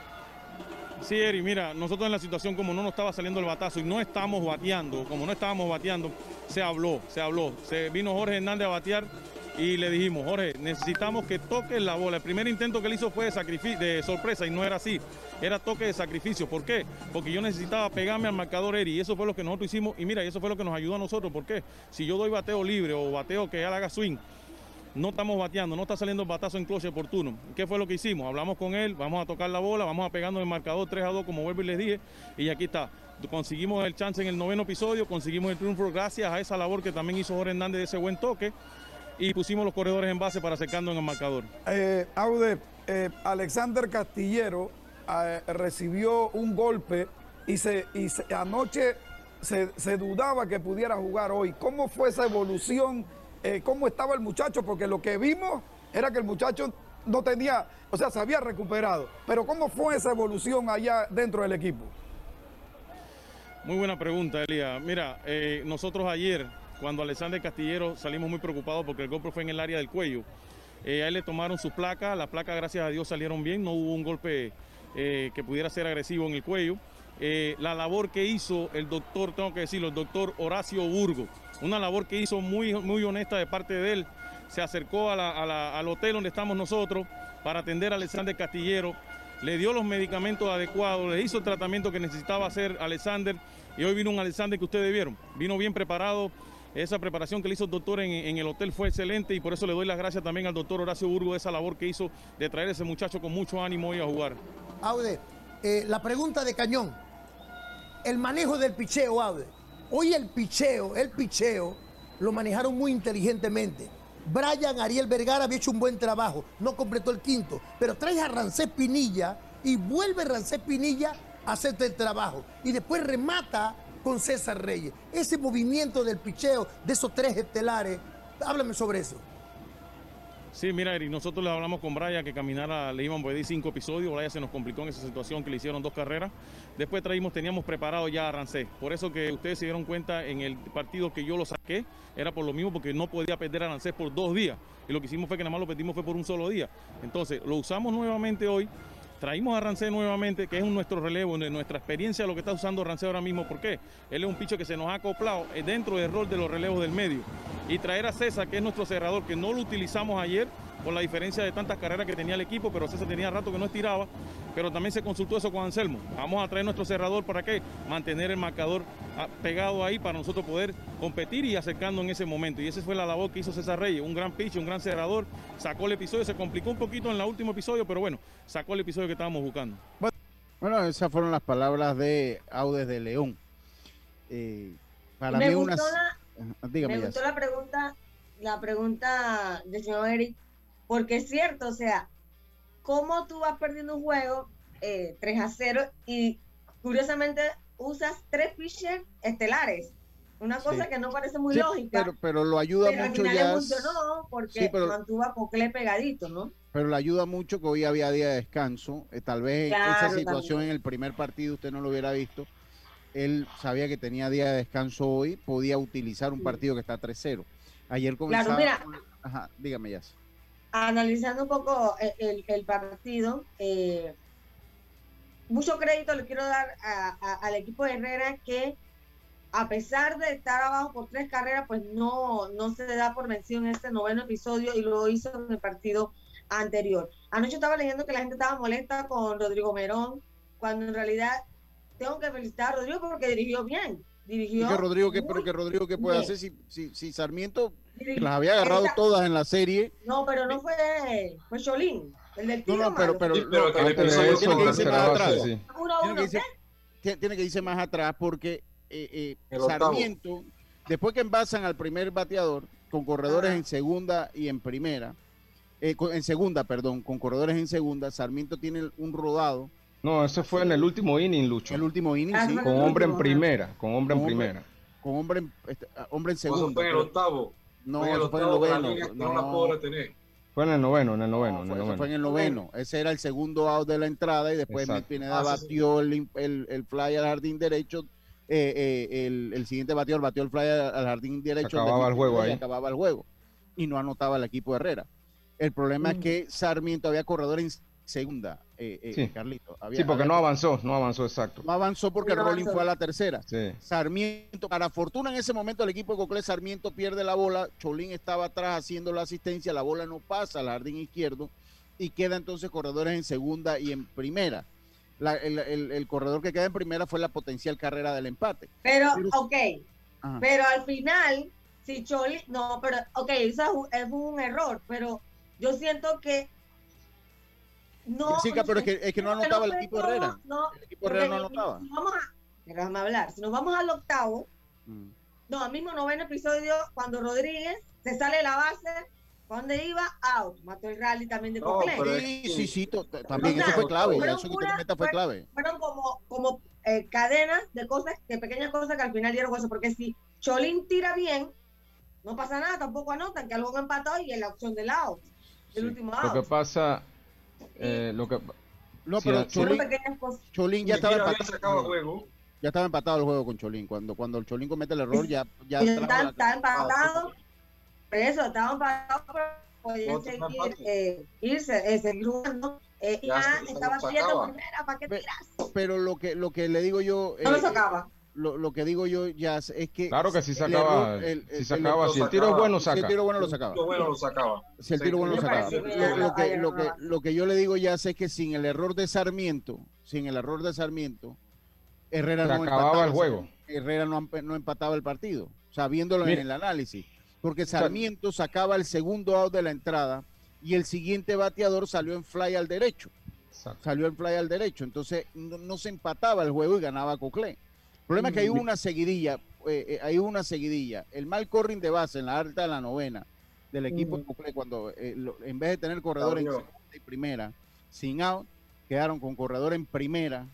Sí, Eri, mira, nosotros en la situación como no nos estaba saliendo el batazo y no estamos bateando, como no estábamos bateando, se habló, se habló. Se vino Jorge Hernández a batear y le dijimos, Jorge, necesitamos que toques la bola. El primer intento que él hizo fue de, de sorpresa y no era así, era toque de sacrificio. ¿Por qué? Porque yo necesitaba pegarme al marcador Eri y eso fue lo que nosotros hicimos y mira, eso fue lo que nos ayudó a nosotros. ¿Por qué? Si yo doy bateo libre o bateo que haga swing, no estamos bateando, no está saliendo el batazo en cloche oportuno. ¿Qué fue lo que hicimos? Hablamos con él, vamos a tocar la bola, vamos a pegarnos el marcador 3 a 2, como vuelvo y les dije, y aquí está. Conseguimos el chance en el noveno episodio, conseguimos el triunfo gracias a esa labor que también hizo Jorge Hernández de ese buen toque y pusimos los corredores en base para acercarnos en el marcador. Eh, Aude, eh, Alexander Castillero eh, recibió un golpe y, se, y anoche se, se dudaba que pudiera jugar hoy. ¿Cómo fue esa evolución? Eh, cómo estaba el muchacho, porque lo que vimos era que el muchacho no tenía, o sea, se había recuperado. Pero ¿cómo fue esa evolución allá dentro del equipo? Muy buena pregunta, Elia. Mira, eh, nosotros ayer, cuando Alexander Castillero salimos muy preocupados porque el golpe fue en el área del cuello. Eh, a él le tomaron sus placas, las placas gracias a Dios salieron bien, no hubo un golpe que pudiera ser agresivo en el cuello. La labor que hizo el doctor, tengo que decirlo, el doctor Horacio Burgo, una labor que hizo muy, muy honesta de parte de él. Se acercó al hotel donde estamos nosotros para atender a Alexander Castillero, le dio los medicamentos adecuados, le hizo el tratamiento que necesitaba hacer Alexander y hoy vino un Alexander que ustedes vieron, vino bien preparado Esa preparación que le hizo el doctor en, en, el hotel fue excelente y por eso le doy las gracias también al doctor Horacio Burgo de esa labor que hizo de traer a ese muchacho con mucho ánimo hoy a jugar. Aude, eh, la pregunta de Cañón. El manejo del picheo, Aude. Hoy el picheo, el picheo, lo manejaron muy inteligentemente. Brian Ariel Vergara había hecho un buen trabajo, no completó el quinto, pero traes a Rancés Pinilla y vuelve Rancés Pinilla a hacerte el trabajo. Y después remata con César Reyes. Ese movimiento del picheo de esos tres estelares, háblame sobre eso. Sí, mira, Eric, nosotros le hablamos con Brian que caminara, le íbamos a pedir cinco episodios. Brian se nos complicó en esa situación que le hicieron dos carreras. Después traímos, teníamos preparado ya a. Por eso que ustedes se dieron cuenta en el partido que yo lo saqué, era por lo mismo porque no podía perder a por dos días. Y lo que hicimos fue que nada más lo perdimos fue por un solo día. Entonces, lo usamos nuevamente hoy. Traímos a Rancé nuevamente, que es nuestro relevo, nuestra experiencia, lo que está usando Rancé ahora mismo. ¿Por qué? Él es un picho que se nos ha acoplado eh, dentro del rol de los relevos del medio. Y traer a César, que es nuestro cerrador, que no lo utilizamos ayer por la diferencia de tantas carreras que tenía el equipo, pero César tenía rato que no estiraba. Pero también se consultó eso con Anselmo. Vamos a traer nuestro cerrador para qué? Mantener el marcador ah, pegado ahí para nosotros poder competir y acercando en ese momento. Y esa fue la labor que hizo César Reyes, un gran pitch, un gran cerrador. Sacó el episodio, se complicó un poquito en el último episodio, pero bueno, sacó el episodio que estábamos buscando. Bueno, esas fueron las palabras de Audes de León. Eh, para me mí gustó unas... la, Dígame, me gustó la pregunta, la pregunta del señor Eric, porque es cierto, o sea, cómo tú vas perdiendo un juego eh, 3 a 0 y curiosamente usas tres pitchers estelares. Una cosa Sí. que no parece muy Sí, lógica. pero, pero lo ayuda pero al mucho final ya. funcionó porque Sí, pero- mantuvo a Cocle pegadito, ¿no? Pero le ayuda mucho que hoy había día de descanso. Eh, tal vez Claro, esa situación también. en el primer partido usted no lo hubiera visto. Él sabía que tenía día de descanso hoy, podía utilizar un partido que está 3-0. Ayer comenzaba. mira. con- Ajá, dígame ya. Analizando un poco el, el- partido, eh, mucho crédito le quiero dar a- al equipo de Herrera que a pesar de estar abajo por tres carreras, pues no, no se da por vencido en este noveno episodio y lo hizo en el partido anterior. Anoche estaba leyendo que la gente estaba molesta con Rodrigo Merón, cuando en realidad tengo que felicitar a Rodrigo porque dirigió bien. Dirigió que Rodrigo, que, pero que Rodrigo, ¿qué puede bien. hacer si, si, si Sarmiento Dirigió- las había agarrado Esa- todas en la serie? No, pero no fue, fue Cholín, el del No, tiro no, pero, malo. pero, Sí, pero no, que le pero puso tiene eso que irse más atrás. sí. Uno a Tiene uno, que irse- tiene- que irse más atrás porque eh, eh, El octavo. Sarmiento, después que envasan al primer bateador con corredores Ajá. en segunda y en primera, eh, en segunda, perdón, con corredores en segunda, Sarmiento tiene un rodado, No, ese fue en el último inning, Lucho. el último inning, Ah, sí, Con hombre en primera, con hombre en primera. con hombre en, este, ah, hombre en Eso segunda. fue en el pero- octavo. no, fue en el fue en el noveno. que no la pudo no, retener. Fue en el noveno, en el noveno, no, en fue, el en el noveno. Ese era el segundo out de la entrada y después Exacto. Mil Pineda Ah, sí, sí. batió el, el, el fly al jardín derecho. eh, eh, el, el siguiente bateador batió el fly al, jardín derecho. acababa el juego Pineda ahí. acababa el juego. Y no anotaba el equipo de Herrera. El problema es Mm. que Sarmiento había corredor en segunda, eh, eh, Sí. Carlito. Había- Sí, porque había- no avanzó, no avanzó exacto. no avanzó porque No Rolling fue a la tercera. Sí. Sarmiento, para fortuna en ese momento el equipo de Coclé Sarmiento pierde la bola, Cholín estaba atrás haciendo la asistencia, la bola no pasa al jardín izquierdo y queda entonces corredores en segunda y en primera. La- el, el- el corredor que queda en primera fue la potencial carrera del empate. Pero, Pero- ok, Ajá. pero al final, si Choli, no, pero, ok, eso es un- es un error, pero yo siento que no. Jessica, pero es que, es que no anotaba el equipo Herrera. No, El equipo Herrera no anotaba. si vamos a, déjame hablar, si nos vamos al octavo, Mm. no, al mismo noveno episodio, cuando Rodríguez se sale de la base, ¿pa' ¿dónde iba? Out, mató el rally también de No, pero Sí, que- sí, sí, también O sea, eso fue clave. fueron Eso que tú puras- comentas fue clave. fueron como, como eh, cadenas de cosas, de pequeñas cosas que al final dieron hueso, porque si Cholín tira bien, no pasa nada, tampoco anotan, que algo empatado y en la opción del out, del Sí. último Lo que out. pasa, eh, lo que No, Sí, pero Cholín. Cholín ya estaba empatado. juego. Ya estaba empatado el juego con Cholín. Cuando, cuando el Cholín comete el error, ya, ya está empatado, por eso, estaban empatados, pero podían seguir, eh, irse, eh, seguir jugando. Eh, Ya ya estaba sacaba. primera, ¿para qué tiras? pero lo que lo que le digo yo No lo eh, sacaba. Lo, lo que digo yo ya es que Claro que sí el sacaba, el- el- sacaba. el- Si el tiro es sacaba. bueno, si el saca. tiro bueno lo sacaba bueno lo sacaba. si el tiro bueno lo sacaba lo, lo que lo que lo que yo le digo ya es que sin el error de Sarmiento sin el error de Sarmiento Herrera Se no acababa empataba el juego. Herrera no, no empataba el partido o sea, viéndolo en el análisis, porque Sarmiento sacaba el segundo out de la entrada y el siguiente bateador salió en fly al derecho. Salió en fly al derecho, entonces no, no se empataba el juego y ganaba Coclé. El problema es que hay Mm. una seguidilla, eh, eh, hay una seguidilla. El mal corring de base en la alta de la novena del equipo de Coclé, cuando eh, lo- en vez de tener corredor en segunda y primera, sin out, quedaron con corredor en primera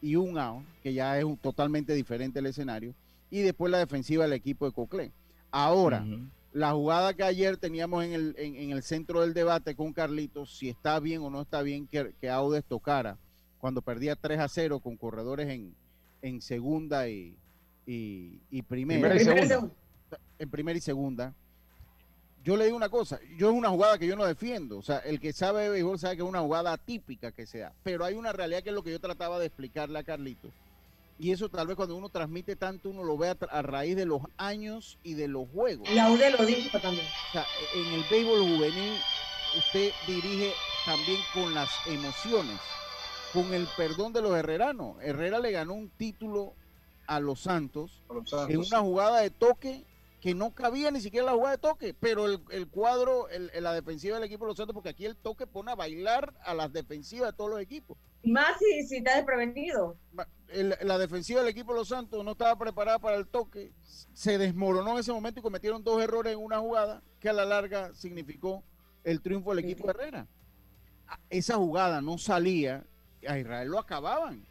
y un out, que ya es un- totalmente diferente el escenario, y después la defensiva del equipo de Coclé. Ahora, la jugada que ayer teníamos en el, en, en el centro del debate con Carlitos, si está bien o no está bien que, que Audes tocara cuando perdía 3 a 0 con corredores en, en segunda y, y, y primera. Primera y segunda. En primera y segunda. Yo le digo una cosa, yo es una jugada que yo no defiendo, o sea, el que sabe de béisbol sabe que es una jugada atípica que se da, pero hay una realidad que es lo que yo trataba de explicarle a Carlitos. Y eso tal vez cuando uno transmite tanto, uno lo ve a raíz de los años y de los juegos. Y Aude lo dijo también. O sea, en el béisbol juvenil usted dirige también con las emociones, con el perdón de los herreranos. Herrera le ganó un título a los Santos, A los Santos. en una jugada de toque que no cabía ni siquiera la jugada de toque, pero el, el cuadro, el- la defensiva del equipo de los Santos, porque aquí el toque pone a bailar a las defensivas de todos los equipos. Más si, si está desprevenido. El- la defensiva del equipo de los Santos no estaba preparada para el toque, se desmoronó en ese momento y cometieron dos errores en una jugada que a la larga significó el triunfo del equipo de Herrera. Esa jugada no salía, a Israel lo acababan.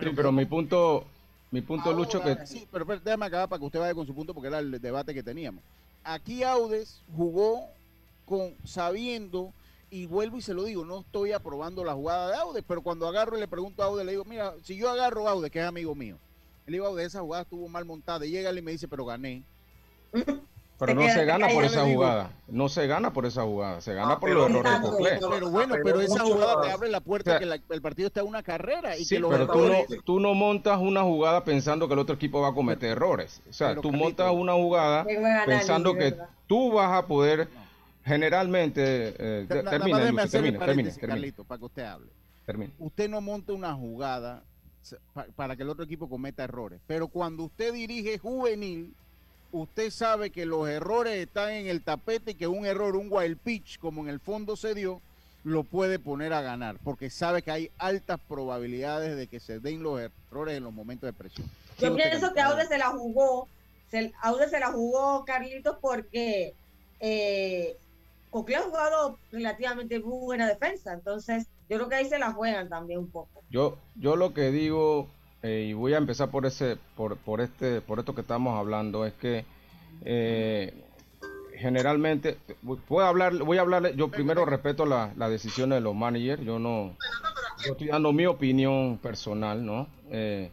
Sí, pero mi punto, mi punto, Lucho, que Sí, pero, pero déjame acabar para que usted vaya con su punto porque era el debate que teníamos. Aquí Audes jugó con sabiendo y vuelvo y se lo digo, no estoy aprobando la jugada de Audes, pero cuando agarro y le pregunto a Audes, le digo, mira, si yo agarro a Audes, que es amigo mío, le digo, Audes, esa jugada estuvo mal montada, y llega él y me dice, pero gané. pero no se gana por esa jugada. No se gana por esa jugada. Se gana por los errores de. Pero bueno, pero esa jugada te abre la puerta O sea, que la- el partido está en una carrera y Sí, que los pero tú no, tú no montas una jugada pensando que el otro equipo va a cometer errores. O sea, Pero, tú Carlito, montas una jugada pensando que ¿verdad? tú vas a poder generalmente... eh, Na- termina, hacerle termina, termina, Carlito, para que usted hable. termina. usted no monta una jugada para que el otro equipo cometa errores. Pero cuando usted dirige juvenil, usted sabe que los errores están en el tapete y que un error, un wild pitch, como en el fondo se dio, lo puede poner a ganar, porque sabe que hay altas probabilidades de que se den los errores en los momentos de presión. Yo pienso que. Aude se la jugó, se, Aude se la jugó Carlitos porque eh, ha jugado relativamente muy buena defensa, entonces yo creo que ahí se la juegan también un poco. Yo, yo lo que digo, eh, y voy a empezar por ese, por, por este, por esto que estamos hablando, es que eh, generalmente voy a hablar, voy a hablar, yo primero respeto la- las decisiones de los managers, yo no, yo estoy dando mi opinión personal, ¿no? Eh,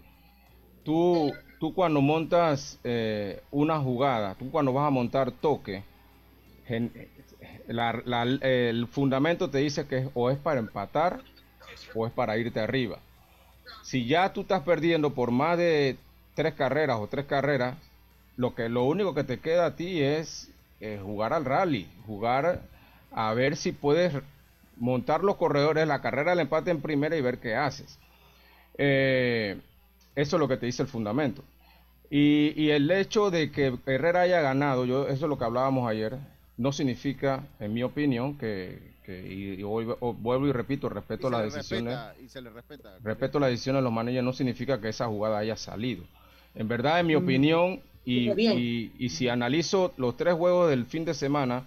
tú, tú cuando montas eh, una jugada, tú cuando vas a montar toque, gen- la- la- el fundamento te dice que o es para empatar o es para irte arriba. Si ya tú estás perdiendo por más de tres carreras o tres carreras, lo que lo único que te queda a ti es eh, jugar al rally, jugar a ver si puedes montar los corredores, la carrera del empate en primera y ver qué haces. Eh, eso es lo que te dice el fundamento. Y, y el hecho de que Herrera haya ganado, yo, eso es lo que hablábamos ayer, no significa, en mi opinión, que, y, y hoy- o- vuelvo y repito, respeto Y las decisiones. respeta- y se le respeta. Respeto las decisiones de los managers no significa que esa jugada haya salido. En verdad, en mi Mm. opinión, y si analizo los tres juegos del fin de semana,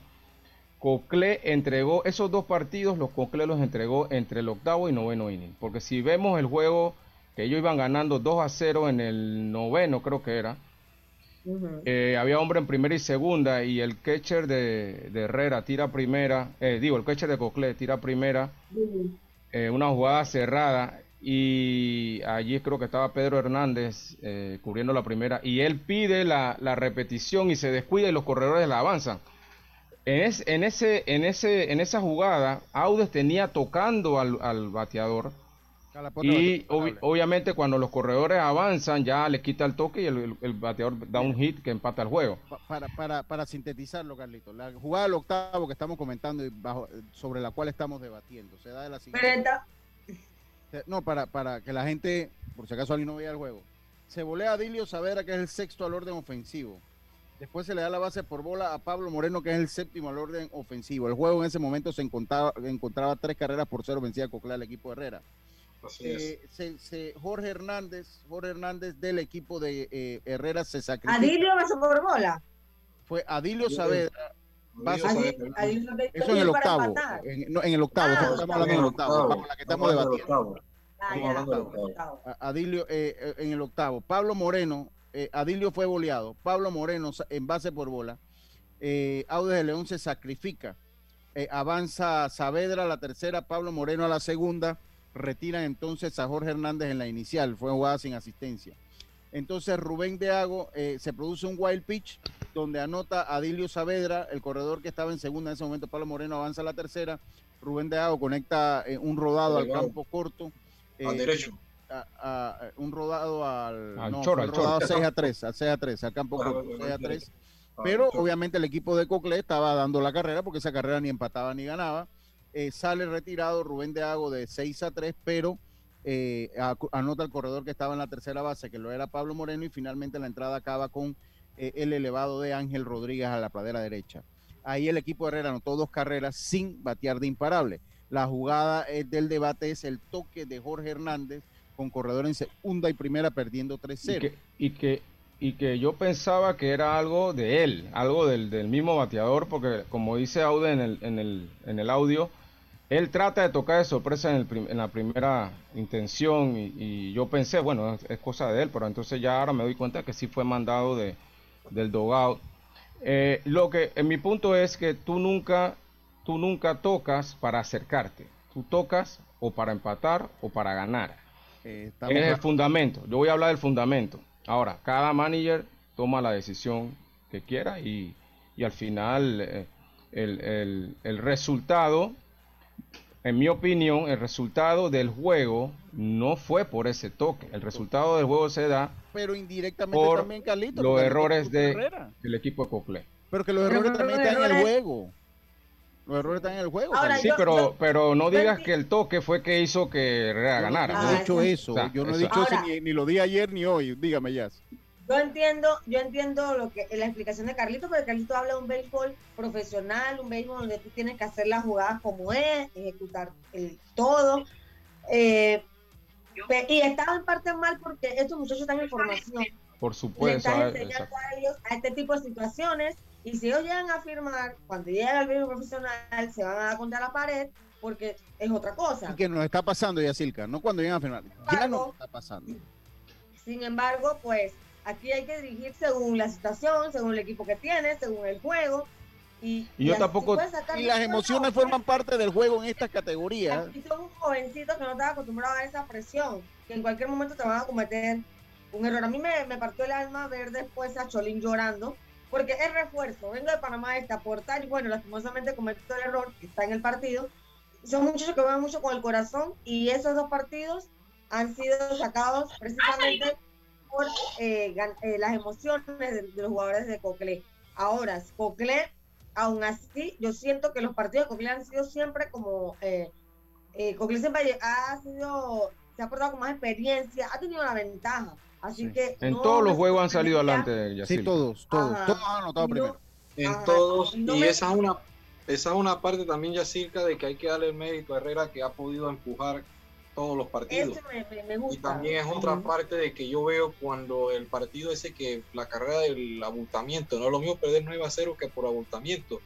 Cocle entregó esos dos partidos, los Cocle los entregó entre el octavo y noveno inning. Porque si vemos el juego que ellos iban ganando 2 a 0 en el noveno, creo que era, eh, había hombre en primera y segunda y el catcher de, de Herrera tira primera, eh, digo, el catcher de Cocle tira primera, eh, una jugada cerrada y allí creo que estaba Pedro Hernández eh, cubriendo la primera y él pide la, la repetición y se descuida y los corredores la avanzan. En, es- en ese, en, ese, en esa jugada, Audes tenía tocando al, al bateador y obvi- obviamente cuando los corredores avanzan ya le quita el toque y el, el- el bateador da un hit que empata el juego. Pa- para, para, para sintetizarlo, Carlito, la jugada del octavo que estamos comentando y bajo, sobre la cual estamos debatiendo se da de la siguiente No, para, para que la gente, por si acaso alguien no veía el juego, se volea a Dilio Savera, que es el sexto al orden ofensivo. Después se le da la base por bola a Pablo Moreno, que es el séptimo al orden ofensivo. El juego en ese momento se encontraba, encontraba tres carreras por cero, vencía Coclea al equipo de Herrera. Eh, se, se, Jorge Hernández, Jorge Hernández del equipo de eh, Herrera se sacrificó. ¿Adilio pasó por bola? Fue Adilio Saavedra. Eso en el octavo. En, no, en el octavo. Ah, estamos hablando en el octavo. La que estamos debatiendo. Ah, Adilio eh, eh, en el octavo. Pablo Moreno, eh, Adilio fue boleado. Pablo Moreno en base por bola. Eh, Audes de León se sacrifica. Eh, avanza Saavedra a la tercera, Pablo Moreno a la segunda. Retiran entonces a Jorge Hernández en la inicial. Fue jugada sin asistencia. Entonces Rubén de Hago se produce un wild pitch donde anota a Adilio Saavedra, el corredor que estaba en segunda en ese momento. Pablo Moreno avanza a la tercera. Rubén de Hago conecta un rodado al campo corto al derecho. A, a, un rodado al, al no, choro, al al rodado choro. 6 a 3, al 6 a 3, al campo Ah, corto, bueno, 6 a bueno, 3. Ah, Pero obviamente el equipo de Cocle estaba dando la carrera porque esa carrera ni empataba ni ganaba. Eh, sale retirado Rubén de Hago de 6 a 3, pero eh, anota el corredor que estaba en la tercera base, que lo era Pablo Moreno, y finalmente la entrada acaba con eh, el elevado de Ángel Rodríguez a la pradera derecha. Ahí el equipo de Herrera anotó dos carreras sin batear de imparable. La jugada eh, del debate es el toque de Jorge Hernández con corredor en segunda y primera perdiendo Y 3-0. que, y que y que yo pensaba que era algo de él, algo del, del mismo bateador, porque como dice Aude en el, en el, en el audio, él trata de tocar de sorpresa en, el en la primera intención y, y yo pensé, bueno, es, es cosa de él, pero entonces ya ahora me doy cuenta que sí fue mandado de, del dogout. Eh, lo que en mi punto es que tú nunca, tú nunca tocas para acercarte, tú tocas o para empatar o para ganar. Eh, Es el fundamento. Yo voy a hablar del fundamento. Ahora, cada manager toma la decisión que quiera y, y al final eh, el, el- el resultado, en mi opinión, el resultado del juego no fue por ese toque. El resultado del juego se da pero indirectamente por también, Carlito. los errores equipo de del equipo de Cocle. Pero que los Pero errores también los están en el juego. Los errores están en el juego. Ahora. Sí, yo- pero, yo- pero no digas que el toque fue que hizo que no- ganara. yo no he dicho eso. O sea, yo no he dicho eso ni, ni lo di ayer ni hoy. Dígame, ya. Yo entiendo, yo entiendo lo que la explicación de Carlito, porque Carlito habla de un béisbol profesional, un béisbol donde tú tienes que hacer las jugadas como es, ejecutar el todo. Eh, y estaba en parte mal porque estos muchachos están en formación. Por Le supuesto. estás ah, enseñando exacto. a ellos a este tipo de situaciones y si ellos llegan a firmar, cuando lleguen al béisbol profesional, se van a dar contra la pared porque es otra cosa. Y que nos está pasando, Yacilca. No cuando llegan a final. Ya nos está pasando. Sin embargo, pues aquí hay que dirigir según la situación, según el equipo que tienes, según el juego. Y, Y yo tampoco- Y las emociones forman parte del juego en estas categorías. Aquí son jovencitos que no están acostumbrados a esa presión, que en cualquier momento te van a cometer un error. A mí me, me partió el alma ver después a Cholín llorando, porque es refuerzo. Vengo de Panamá este, a aportar y bueno, lastimosamente cometió el error que está en el partido. Son muchachos que van mucho con el corazón y esos dos partidos han sido sacados precisamente por eh, eh, las emociones de, de los jugadores de Cocle. Ahora, Cocle, aún así, yo siento que los partidos de Cocle han sido siempre como... Eh, eh, Cocle siempre ha sido, se ha portado con más experiencia, ha tenido la ventaja. Así Sí. que... En no todos los juegos han salido adelante, Sí, Yacirca. todos, todos. Ajá. Todos han anotado no- primero. En Ajá. todos, No y me- esa es una esa es una parte también ya cerca de que hay que darle el mérito a Herrera que ha podido empujar todos los partidos. Eso me, me- me Y gusta. también es otra parte de que yo veo cuando el partido ese que la carrera del abultamiento, no es lo mismo perder 9 a 0 que por abultamiento.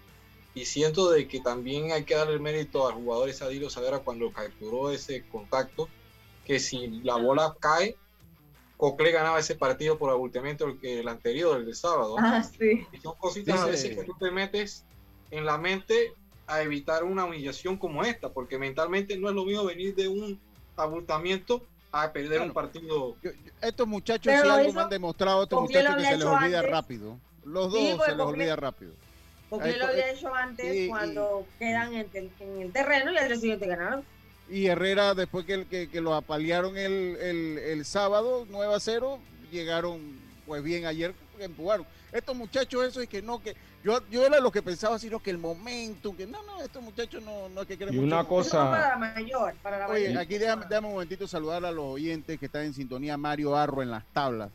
Y siento de que también hay que darle el mérito al jugador ese Adilio Savera cuando capturó ese contacto, que si la bola cae, Cocle ganaba ese partido por abultamiento el, que, el anterior, el de sábado. Ah, sí. Y son cositas a Dice- veces que tú te metes en la mente a evitar una humillación como esta, porque mentalmente no es lo mismo venir de un abultamiento a perder un partido. Yo- yo- estos muchachos si algo me han demostrado, estos muchachos que se les olvida antes. rápido. Los Sí, dos se les olvida rápido. Porque Esto- lo había hecho antes y- y- cuando quedan en el, en el terreno y al día siguiente ganaron. Y Herrera, después que, que, que lo apalearon el, el, el sábado, 9 a 0, llegaron pues bien ayer, porque empujaron. Estos muchachos, eso es que no, que yo, yo era lo que pensaba, sino que el momento, que no, no, estos muchachos no, no es que quieren Y mucho. una cosa- no para la mayor, para la Oye, mayor. aquí déjame, déjame un momentito saludar a los oyentes que están en sintonía. Mario Arro en las tablas.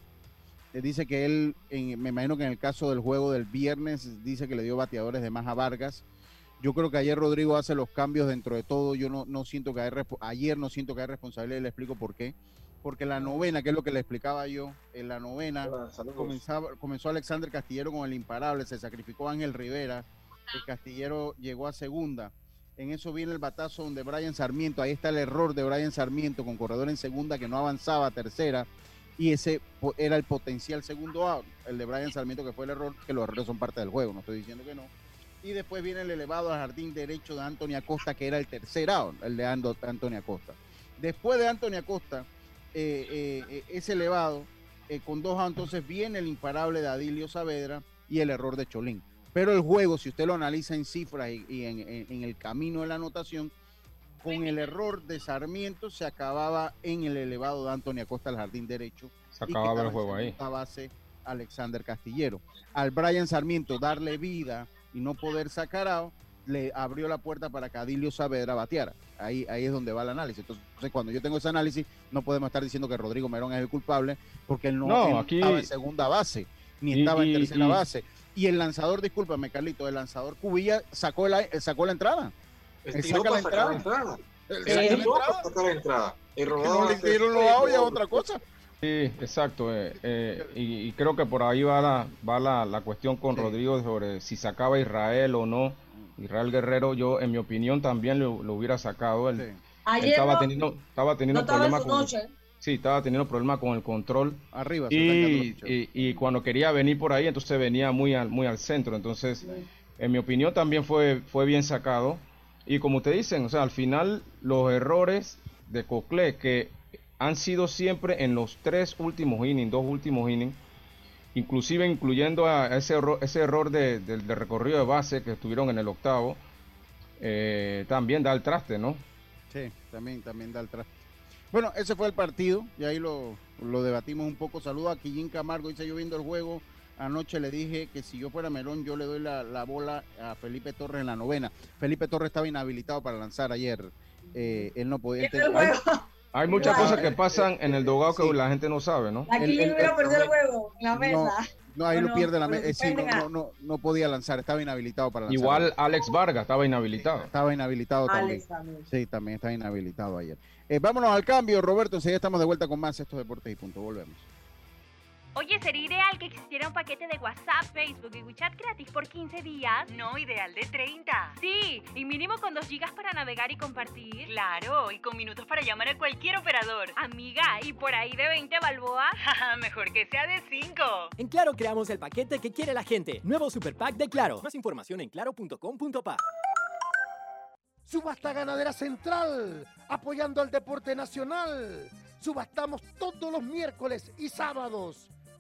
Eh, dice que él, en- me imagino que en el caso del juego del viernes, dice que le dio bateadores de más a Vargas. Yo creo que ayer Rodrigo hace los cambios dentro de todo. Yo no, no siento que hay ayer no siento que hay responsabilidad y le explico por qué. Porque la novena, que es lo que le explicaba yo, en la novena comenzaba, comenzó Alexander Castillero con el imparable, se sacrificó Ángel Rivera, el Castillero llegó a segunda. En eso viene el batazo donde Brian Sarmiento, ahí está el error de Brian Sarmiento con corredor en segunda que no avanzaba a tercera y ese era el potencial segundo out, el de Brian Sarmiento que fue el error, que los errores son parte del juego, no estoy diciendo que no. Y después viene el elevado al jardín derecho de Anthony Acosta, que era el tercer out, el de Anthony Acosta. Después de Anthony Acosta, eh, eh, ese elevado, eh, con dos outs, entonces viene el imparable de Adilio Saavedra y el error de Cholín. Pero el juego, si usted lo analiza en cifras y, y en, en- en el camino de la anotación, con el error de Sarmiento se acababa en el elevado de Anthony Acosta al jardín derecho. Se y acababa el juego ahí. segunda base Alexander Castillero. Al Brian Sarmiento darle vida y no poder sacar out, le abrió la puerta para que Adilio Saavedra bateara. Ahí, ahí es donde va el análisis. Entonces, cuando yo tengo ese análisis, no podemos estar diciendo que Rodrigo Merón es el culpable, porque él no, No, aquí- estaba en segunda base, ni Y- estaba y- en tercera y- base. Y el lanzador, discúlpame, Carlito, el lanzador Cubilla sacó la, sacó la entrada. Él saca la entrada. entrada. Él Él saca la entrada. la. El Que rodado no le hace- dieron los outs y a otra cosa. Sí, exacto. eh, eh, y, y creo que por ahí va la, va la, la cuestión con Rodrigo sobre si sacaba a Israel o no. Israel Guerrero, yo en mi opinión también lo, lo hubiera sacado. Él, él Ayer estaba no- teniendo, estaba teniendo no problemas su con, noche. Sí, estaba teniendo problemas con el control. Arriba. Y, cuando quería venir por ahí, entonces venía muy al, muy al centro. Entonces, en mi opinión también fue, fue bien sacado. Y como ustedes dicen, o sea, al final los errores de Cocle que han sido siempre en los tres últimos innings, dos últimos innings, inclusive incluyendo a ese error, ese error de, de- de recorrido de base que estuvieron en el octavo, eh, también da el traste, ¿no? Sí, también, también da el traste. Bueno, ese fue el partido y ahí lo, lo debatimos un poco. Saludo a Quillín Camargo, dice yo viendo el juego. Anoche le dije que si yo fuera Melón, yo le doy la, la bola a Felipe Torres en la novena. Felipe Torres estaba inhabilitado para lanzar ayer. Eh, él no podía. Juego. Hay muchas Claro. cosas que pasan en el dogado que la gente no sabe, ¿no? Aquí el- hubiera el- perdido el juego en la mesa. no, ahí ¿O lo no? pierde la ¿O lo mesa. sí, no, suspenden a- no, no, no podía lanzar, estaba inhabilitado para lanzar. Igual Alex Vargas estaba inhabilitado. Estaba inhabilitado también. Alex también. Sí, también está inhabilitado ayer. Eh, vámonos al cambio, Roberto. Enseguida estamos de vuelta con más estos deportes y punto. Volvemos. Oye, sería ideal que existiera un paquete de WhatsApp, Facebook y WeChat gratis por 15 días. No, ideal de 30. Sí, y mínimo con 2 gigas para navegar y compartir. Claro, y con minutos para llamar a cualquier operador. Amiga, ¿y por ahí de 20 balboa? Mejor que sea de 5. En Claro creamos el paquete que quiere la gente. Nuevo Super Pack de Claro. Más información en claro.com.pa. Subasta Ganadera Central, apoyando al deporte nacional. Subastamos todos los miércoles y sábados,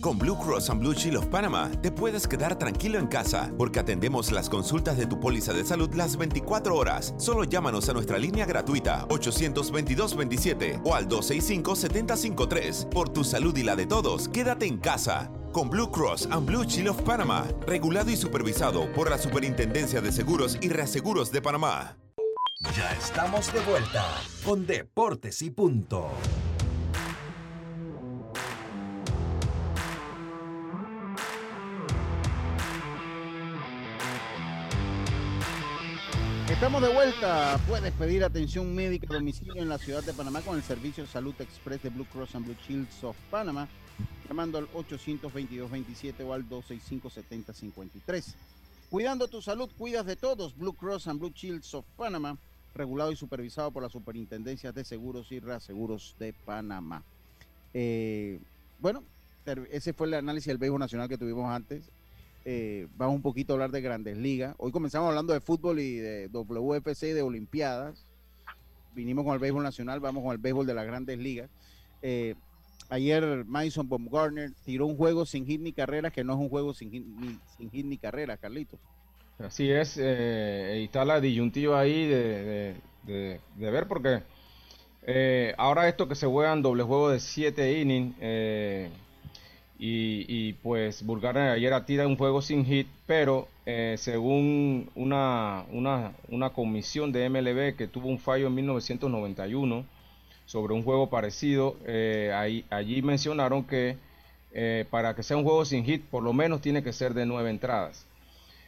Con Blue Cross and Blue Shield of Panama te puedes quedar tranquilo en casa porque atendemos las consultas de tu póliza de salud las 24 horas. Solo llámanos a nuestra línea gratuita 822-27 o al 265-753. Por tu salud y la de todos, quédate en casa. Con Blue Cross and Blue Shield of Panama, regulado y supervisado por la Superintendencia de Seguros y Reaseguros de Panamá. Ya estamos de vuelta con Deportes y Punto. Estamos de vuelta. Puedes pedir atención médica a domicilio en la ciudad de Panamá con el servicio salud express de Blue Cross and Blue Shields of Panama, llamando al 822-27 o al 265-7053. Cuidando tu salud, cuidas de todos. Blue Cross and Blue Shields of Panama, regulado y supervisado por la Superintendencia de Seguros y Reaseguros de Panamá. Eh, bueno, ese fue el análisis del béisbol nacional que tuvimos antes. Eh, vamos un poquito a hablar de grandes ligas. Hoy comenzamos hablando de fútbol y de WFC y de Olimpiadas. Vinimos con el béisbol nacional, vamos con el béisbol de las grandes ligas. Eh, ayer Madison Baumgartner tiró un juego sin hit ni carrera, que no es un juego sin hit ni, sin hit ni carrera, Carlitos. Así es, eh, está la disyuntiva ahí de, de, de, ver porque eh, ahora esto que se juegan doble juego de 7 innings eh, y, y, pues Bulgaria ayer tira un juego sin hit, pero eh, según una, una, una comisión de MLB que tuvo un fallo en 1991 sobre un juego parecido, eh, ahí, allí mencionaron que eh, para que sea un juego sin hit por lo menos tiene que ser de nueve entradas.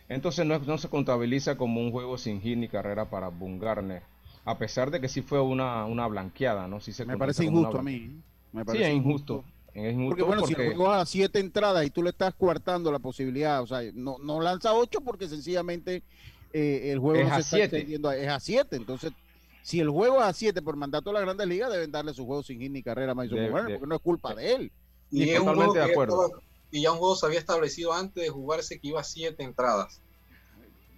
Entonces no, no se contabiliza como un juego sin hit ni carrera para Bungarner. A pesar de que sí fue una, una blanqueada, ¿no? Sí se me parece injusto a mí. Me parece sí, es injusto. Es injusto porque bueno, porque... si el juego a siete entradas y tú le estás coartando la posibilidad, o sea, no, no lanza ocho porque sencillamente eh, el juego es no a se está siete. extendiendo a- es a siete. Entonces, si el juego es a siete por mandato de las grandes ligas, deben darle su juego sin hit ni carrera a Mason De- de- porque no es culpa de él. Y, es estaba- y ya un juego se había establecido antes de jugarse que iba a siete entradas.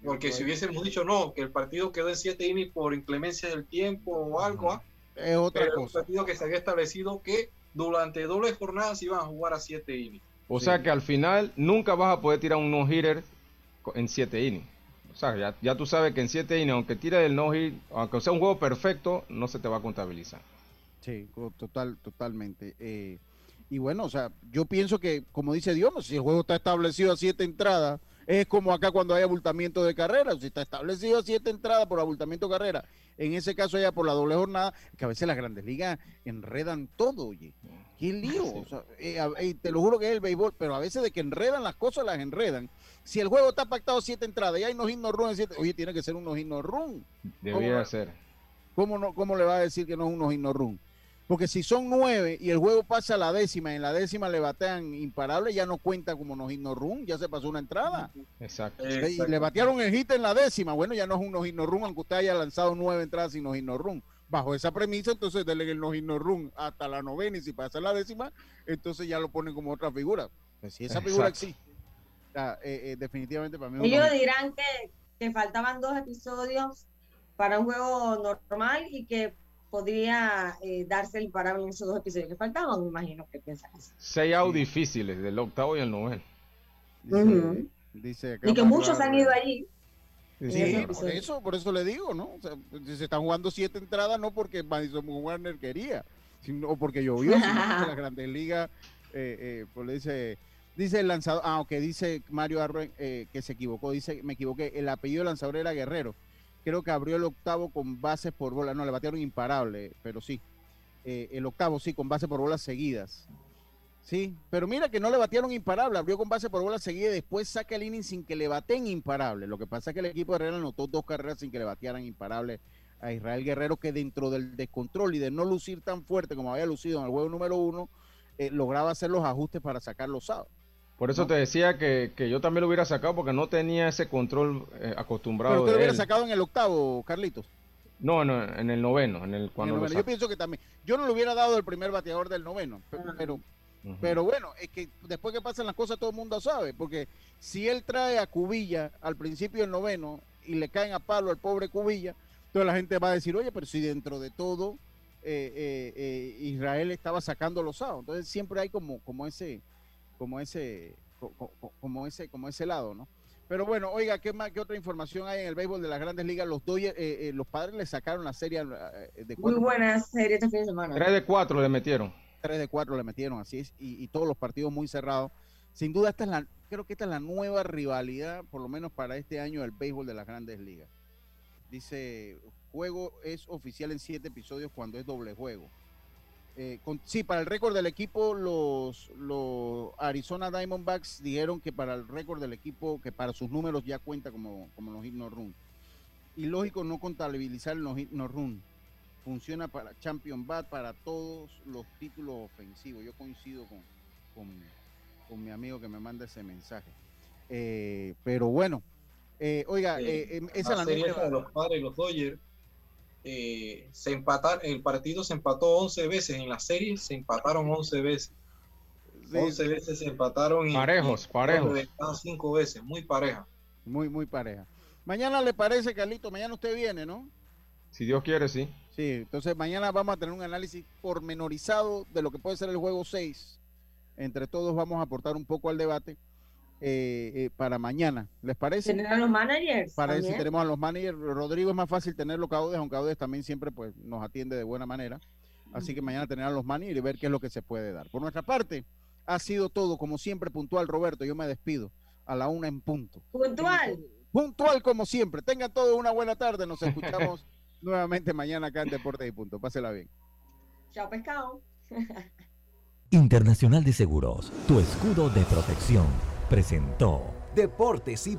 Porque si hubiésemos dicho no, que el partido quedó en siete innings por inclemencia del tiempo o algo, ¿ah? Es otra cosa. partido que se había establecido que durante doble jornada se iban a jugar a siete innings. O sea que al final nunca vas a poder tirar un no-hitter en 7 innings. O sea, ya, ya tú sabes que en 7 innings, aunque tire el no-hit, aunque sea un juego perfecto, no se te va a contabilizar. Sí, total, totalmente. Eh, y bueno, o sea, yo pienso que, como dice Dios, si el juego está establecido a siete entradas, es como acá cuando hay abultamiento de carrera. Si está establecido siete entradas por abultamiento de carrera, en ese caso ya por la doble jornada, que a veces las grandes ligas enredan todo, oye. Qué lío. O sea, eh, eh, te lo juro que es el béisbol, pero a veces de que enredan las cosas, las enredan. Si el juego está pactado siete entradas y hay no no run en siete, oye, tiene que ser un no run. Debería ¿Cómo? ser. ¿Cómo, no, ¿Cómo le va a decir que no es un no run? Porque si son nueve y el juego pasa a la décima y en la décima le batean imparable, ya no cuenta como no run, ya se pasó una entrada. Exacto. Y le batearon el hit en la décima, bueno, ya no es un no run, aunque usted haya lanzado nueve entradas sin no run. Bajo esa premisa, entonces denle el no run hasta la novena y si pasa la décima, entonces ya lo ponen como otra figura. Pues si esa figura existe, eh, eh, definitivamente para mí Ellos dirán que, que faltaban dos episodios para un juego normal y que podría eh, darse el imparable en esos dos episodios que faltaban, me imagino que piensan. Seis outs difíciles, del octavo y el noveno. Dice Y que muchos han ido allí. Sí, por eso, por eso le digo, ¿no? O sea, si se están jugando siete entradas, no porque Madison Warner quería, sino porque llovió, sino porque las grandes ligas, eh, eh, pues le dice, dice el lanzador, ah, ok, dice Mario Arroyo eh, que se equivocó, dice, me equivoqué, el apellido del lanzador era Guerrero, creo que abrió el octavo con bases por bola, no, le batearon imparable, pero sí, Eh, el octavo sí, con bases por bolas seguidas. Sí, pero mira que no le batearon imparable, abrió con base por bola seguida y después saca el inning sin que le baten imparable. Lo que pasa es que el equipo de Herrera anotó dos carreras sin que le batearan imparable a Israel Guerrero, que dentro del descontrol y de no lucir tan fuerte como había lucido en el juego número uno, eh, lograba hacer los ajustes para sacar los outs. Por eso te decía que, que yo también lo hubiera sacado porque no tenía ese control eh, acostumbrado Pero usted de lo hubiera él. sacado en el octavo, Carlitos. No, no, en el noveno, en el En cuando el lo noveno. Yo pienso que también. Yo no le hubiera dado el primer bateador del noveno, pe- pero, pero bueno, es que después que pasan las cosas todo el mundo sabe, porque si él trae a Cubilla al principio del noveno y le caen a palo al pobre Cubilla, entonces la gente va a decir, oye, pero si dentro de todo eh, eh, eh, Israel estaba sacando los outs, entonces siempre hay como, como ese, como ese, co- co- como ese, como ese lado, ¿no? Pero bueno, oiga, ¿qué más, qué otra información hay en el béisbol de las grandes ligas? Los Dodgers, eh, eh, los padres le sacaron la serie eh, de Muy cuatro buena serie este fin de semana. Tres de cuatro le metieron. 3 de 4 le metieron, así es, y, y todos los partidos muy cerrados. Sin duda, esta es la, creo que esta es la nueva rivalidad, por lo menos para este año, del béisbol de las grandes ligas. Dice, juego es oficial en siete episodios cuando es doble juego. Eh, con- sí, para el récord del equipo, los, los Arizona Diamondbacks dijeron que para el récord del equipo, que para sus números ya cuenta como, como los hit no run. Y lógico no contabilizar los hit no run. Funciona para Champion Bat, para todos los títulos ofensivos. Yo coincido con, con, con mi amigo que me manda ese mensaje. Eh, pero bueno, eh, oiga, eh, esa es la serie de los padres los Dodgers eh, se empataron, el partido se empató 11 veces, en la serie se empataron 11 veces. 11 veces se empataron y Parejos, y- parejos. cinco veces, muy pareja. Muy, muy pareja. Mañana le parece, Carlito, mañana usted viene, ¿no? Si Dios quiere, sí. Sí, entonces mañana vamos a tener un análisis pormenorizado de lo que puede ser el juego 6. Entre todos vamos a aportar un poco al debate eh, eh, para mañana. ¿Les parece? Tener a los managers. Para también. tenemos a los managers. Rodrigo es más fácil tenerlo que Audes, aunque Audes también siempre pues, nos atiende de buena manera. Así que mañana tener a los managers y ver qué es lo que se puede dar. Por nuestra parte, ha sido todo, como siempre, puntual, Roberto. Yo me despido a la una en punto. Puntual. Puntual como siempre. Tengan todos una buena tarde. Nos escuchamos nuevamente mañana acá en Deportes y Punto. Pásela bien. Chao, pescado. Internacional de Seguros, tu escudo de protección, presentó Deportes y